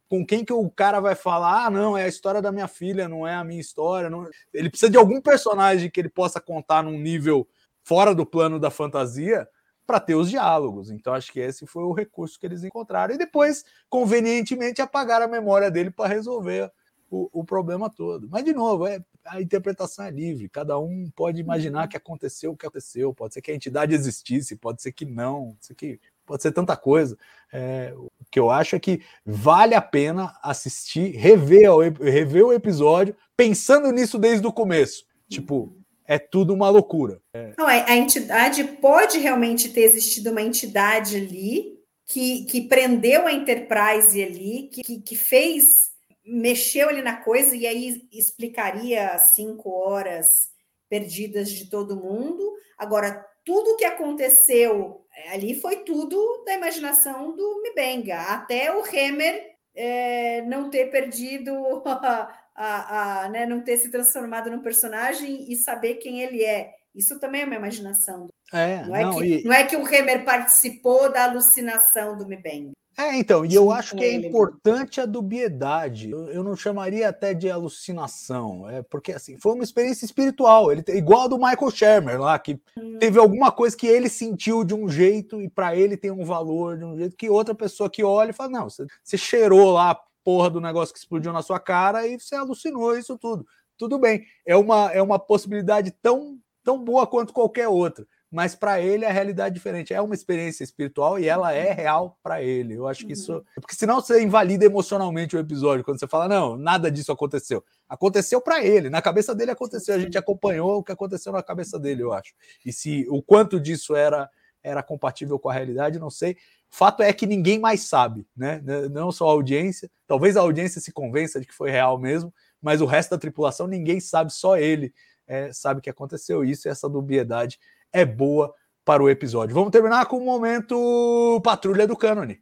com quem que o cara vai falar, ah, não, é a história da minha filha, não é a minha história. não- Ele precisa de algum personagem que ele possa contar num nível fora do plano da fantasia para ter os diálogos. Então acho que esse foi o recurso que eles encontraram. E depois, convenientemente, apagaram a memória dele para resolver o, o problema todo. Mas, de novo, é, a interpretação é livre. Cada um pode imaginar que aconteceu o que aconteceu. Pode ser que a entidade existisse, pode ser que não, pode ser, que, pode ser tanta coisa. É, o que eu acho é que vale a pena assistir, rever, o ep- rever o episódio, pensando nisso desde o começo. Tipo, é tudo uma loucura. Não, a, a entidade pode realmente ter existido uma entidade ali que, que prendeu a Enterprise ali, que, que, fez, mexeu ali na coisa e aí explicaria cinco horas perdidas de todo mundo. Agora, tudo que aconteceu ali foi tudo da imaginação do Mibenga, até o Hammer é, não ter perdido a, a, né, não ter se transformado num personagem e saber quem ele é. Isso também é uma imaginação. É, Não é, não, que, e- não é que o Hammer participou da alucinação do Mibeng. É, então, e eu acho que é importante a dubiedade. Eu, eu não chamaria até de alucinação, é porque assim, foi uma experiência espiritual, ele igual a do Michael Shermer lá, que teve alguma coisa que ele sentiu de um jeito e para ele tem um valor de um jeito que outra pessoa que olha e fala: "Não, você, você cheirou lá porra do negócio que explodiu na sua cara e você alucinou isso tudo". Tudo bem, é uma é uma possibilidade tão tão boa quanto qualquer outra mas para ele a realidade é diferente. É uma experiência espiritual e ela é real para ele. Eu acho que isso. Porque senão você invalida emocionalmente o episódio, quando você fala, não, nada disso aconteceu. Aconteceu para ele, na cabeça dele aconteceu. A gente acompanhou o que aconteceu na cabeça dele, eu acho. E se o quanto disso era, era compatível com a realidade, não sei. Fato é que ninguém mais sabe, né? Não só a audiência, talvez a audiência se convença de que foi real mesmo, mas o resto da tripulação ninguém sabe, só ele é, sabe que aconteceu. Isso, essa dubiedade é boa para o episódio. Vamos terminar com o momento Patrulha do Cânone.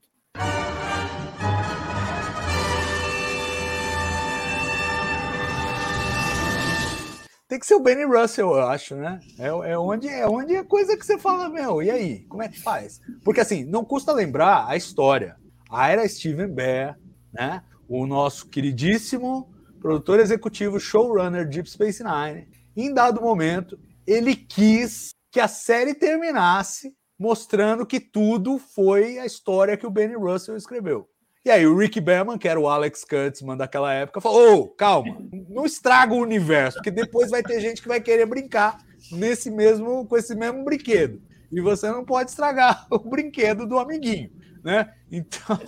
Tem que ser o Benny Russell, eu acho, né? É, é, onde, é onde é coisa que você fala, meu, e aí? Como é que faz? Porque assim, não custa lembrar a história. A era Steven Bear, né? O nosso queridíssimo produtor executivo, showrunner Deep Space Nine, em dado momento, ele quis que a série terminasse mostrando que tudo foi a história que o Benny Russell escreveu. E aí o Rick Berman, que era o Alex Kurtzman daquela época, falou: "Ô, calma, não estraga o universo, porque depois vai ter gente que vai querer brincar nesse mesmo com esse mesmo brinquedo. E você não pode estragar o brinquedo do amiguinho, né? Então,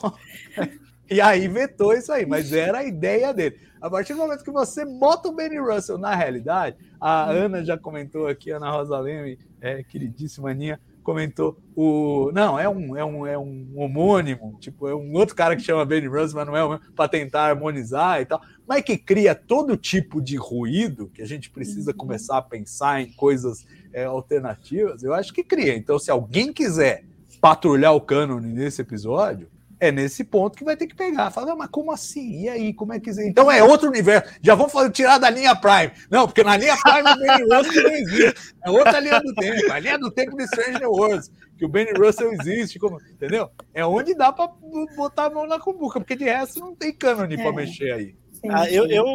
e aí vetou isso aí, mas era a ideia dele. A partir do momento que você bota o Benny Russell na realidade, a Ana já comentou aqui, a Ana Rosa Leme, é, queridíssima Aninha, comentou o. Não, é um, é um, é um homônimo, tipo, é um outro cara que chama Benny Russell, mas não é o mesmo, para tentar harmonizar e tal, mas que cria todo tipo de ruído que a gente precisa começar a pensar em coisas é, alternativas, eu acho que cria. Então, se alguém quiser patrulhar o cânone nesse episódio, é nesse ponto que vai ter que pegar. Fala, "Ah, mas como assim? E aí, como é que. Então é outro universo. Já vamos fazer, tirar da linha Prime. Não, porque na linha Prime o Benny Russell não existe. É outra linha do tempo. A linha do tempo de Stranger Worlds. Que o Benny Russell existe, como, entendeu? É onde dá pra botar a mão na cumbuca, porque de resto não tem cânone pra É. mexer aí. Ah, eu, eu,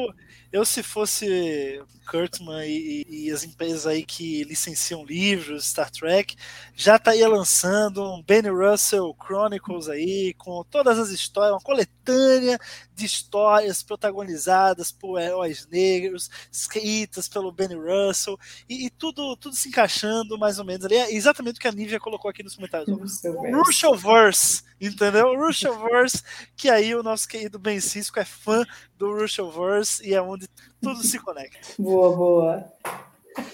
eu, se fosse Kurtzman e, e- as empresas aí que licenciam livros, Star Trek, já estaria lançando um Benny Russell Chronicles aí, com todas as histórias, uma coletânea de histórias protagonizadas por heróis negros, escritas pelo Benny Russell, e, e tudo, tudo se encaixando mais ou menos ali. É exatamente o que a Nívia colocou aqui nos comentários. O Russellverse, entendeu? O Russellverse, que aí o nosso querido Ben Cisco é fã do Russellverse e é onde tudo se conecta. Boa, boa.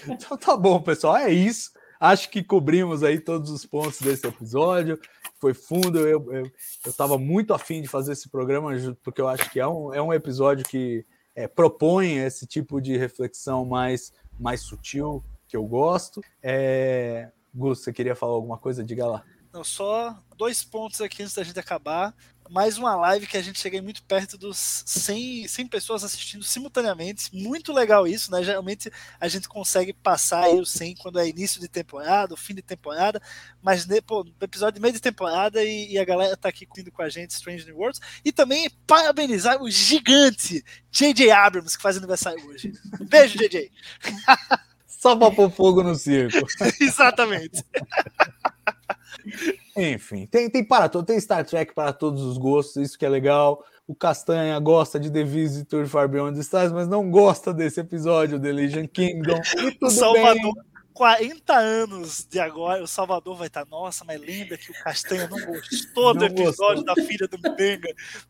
Então tá bom, pessoal. É isso. Acho que cobrimos aí todos os pontos desse episódio. Foi fundo. Eu, eu, eu tava muito afim de fazer esse programa, porque eu acho que é um, é um episódio que é, propõe esse tipo de reflexão mais, mais sutil, que eu gosto. É... Gus, você queria falar alguma coisa? Diga lá. Não, só dois pontos aqui antes da gente acabar. Mais uma live que a gente chega muito perto dos 100, 100 pessoas assistindo simultaneamente. Muito legal isso, né? Geralmente a gente consegue passar aí os 100 quando é início de temporada, fim de temporada, mas né, pô, episódio de meio de temporada e, e a galera tá aqui curtindo com a gente Strange New Worlds. E também parabenizar o gigante J.J. Abrams, que faz aniversário hoje. Beijo, J.J. Só para pôr fogo no circo. Exatamente. Enfim, tem, tem para todo, tem Star Trek para todos os gostos, isso que é legal. O Castanha gosta de The Visitor Far Beyond the Stars, mas não gosta desse episódio The Legion Kingdom. E tudo Salvador, bem. 40 anos de agora, o Salvador vai estar. Nossa, mas lembra que o Castanha não gostou do Não episódio gostou. da filha do. Não,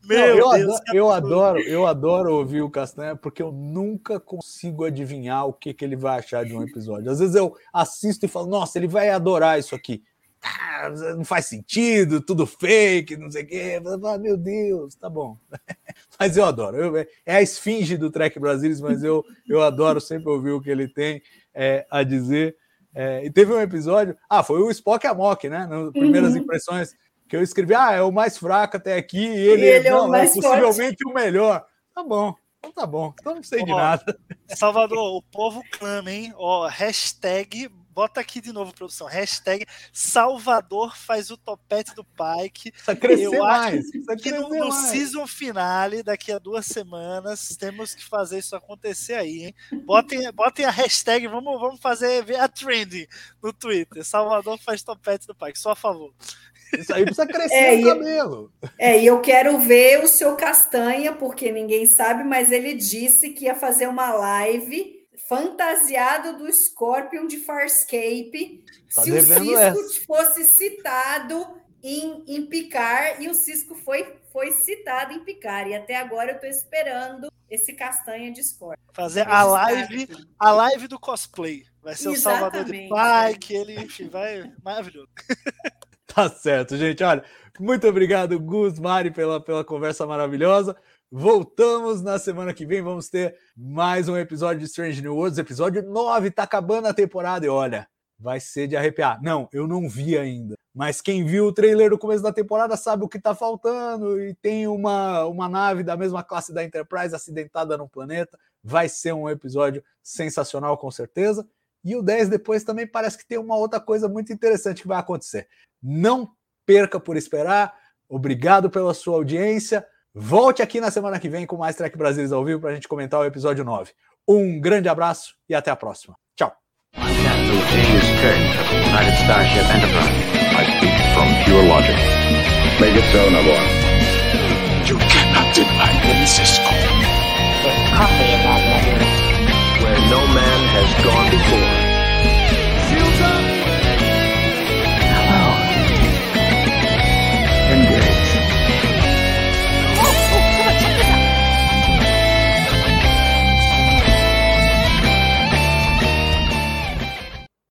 Meu eu, Deus. adoro, eu adoro, eu adoro ouvir o Castanha porque eu nunca consigo adivinhar o que, que ele vai achar de um episódio. Às vezes eu assisto e falo, nossa, ele vai adorar isso aqui. Ah, não faz sentido, tudo fake, não sei o quê. Ah, meu Deus, tá bom. Mas eu adoro. Eu- é a esfinge do Trek Brasilis, mas eu, eu adoro sempre ouvir o que ele tem é, a dizer. É, e teve um episódio. Ah, foi o Spock Amok, né? Nas primeiras Uhum. impressões que eu escrevi. Ah, é o mais fraco até aqui. E ele, E ele é o não, mais possivelmente o melhor. Tá bom. Então tá bom. Então não sei de nada. Salvador, o povo clama, hein? Ó, hashtag, bota aqui de novo, produção. Hashtag Salvador faz o topete do Pike. Precisa crescer Eu acho mais. Precisa Que no, crescer no mais. season finale, daqui a duas semanas, temos que fazer isso acontecer aí, hein? Botem, botem a hashtag, vamos, vamos fazer ver a trend no Twitter. Salvador faz topete do Pike, só a favor. Isso aí precisa crescer É, o e- cabelo. É, e eu quero ver o seu Castanha, porque ninguém sabe, mas ele disse que ia fazer uma live fantasiado do Scorpion de Farscape Tá se o Cisco essa. fosse citado em, em Picar, e o Cisco foi, foi citado em Picar. E até agora eu estou esperando esse Castanha de Scorpion. Fazer a live, a live do cosplay. Vai ser o Salvador de Exatamente. Pike, ele, enfim, vai. Maravilhoso. Tá certo, gente. Olha, muito obrigado, Gus, Mari, pela, pela conversa maravilhosa. Voltamos na semana que vem. Vamos ter mais um episódio de Strange New Worlds, episódio 9. Tá acabando a temporada e olha, vai ser de arrepiar. Não, eu não vi ainda. Mas quem viu o trailer do começo da temporada sabe o que tá faltando. E tem uma, uma nave da mesma classe da Enterprise acidentada no planeta. Vai ser um episódio sensacional, com certeza. E o 10 depois também parece que tem uma outra coisa muito interessante que vai acontecer. Não perca por esperar. Obrigado pela sua audiência. Volte aqui na semana que vem com mais Trek Brasileiros ao vivo para a gente comentar o episódio 9. Um grande abraço e até a próxima. Tchau. where no man has gone before.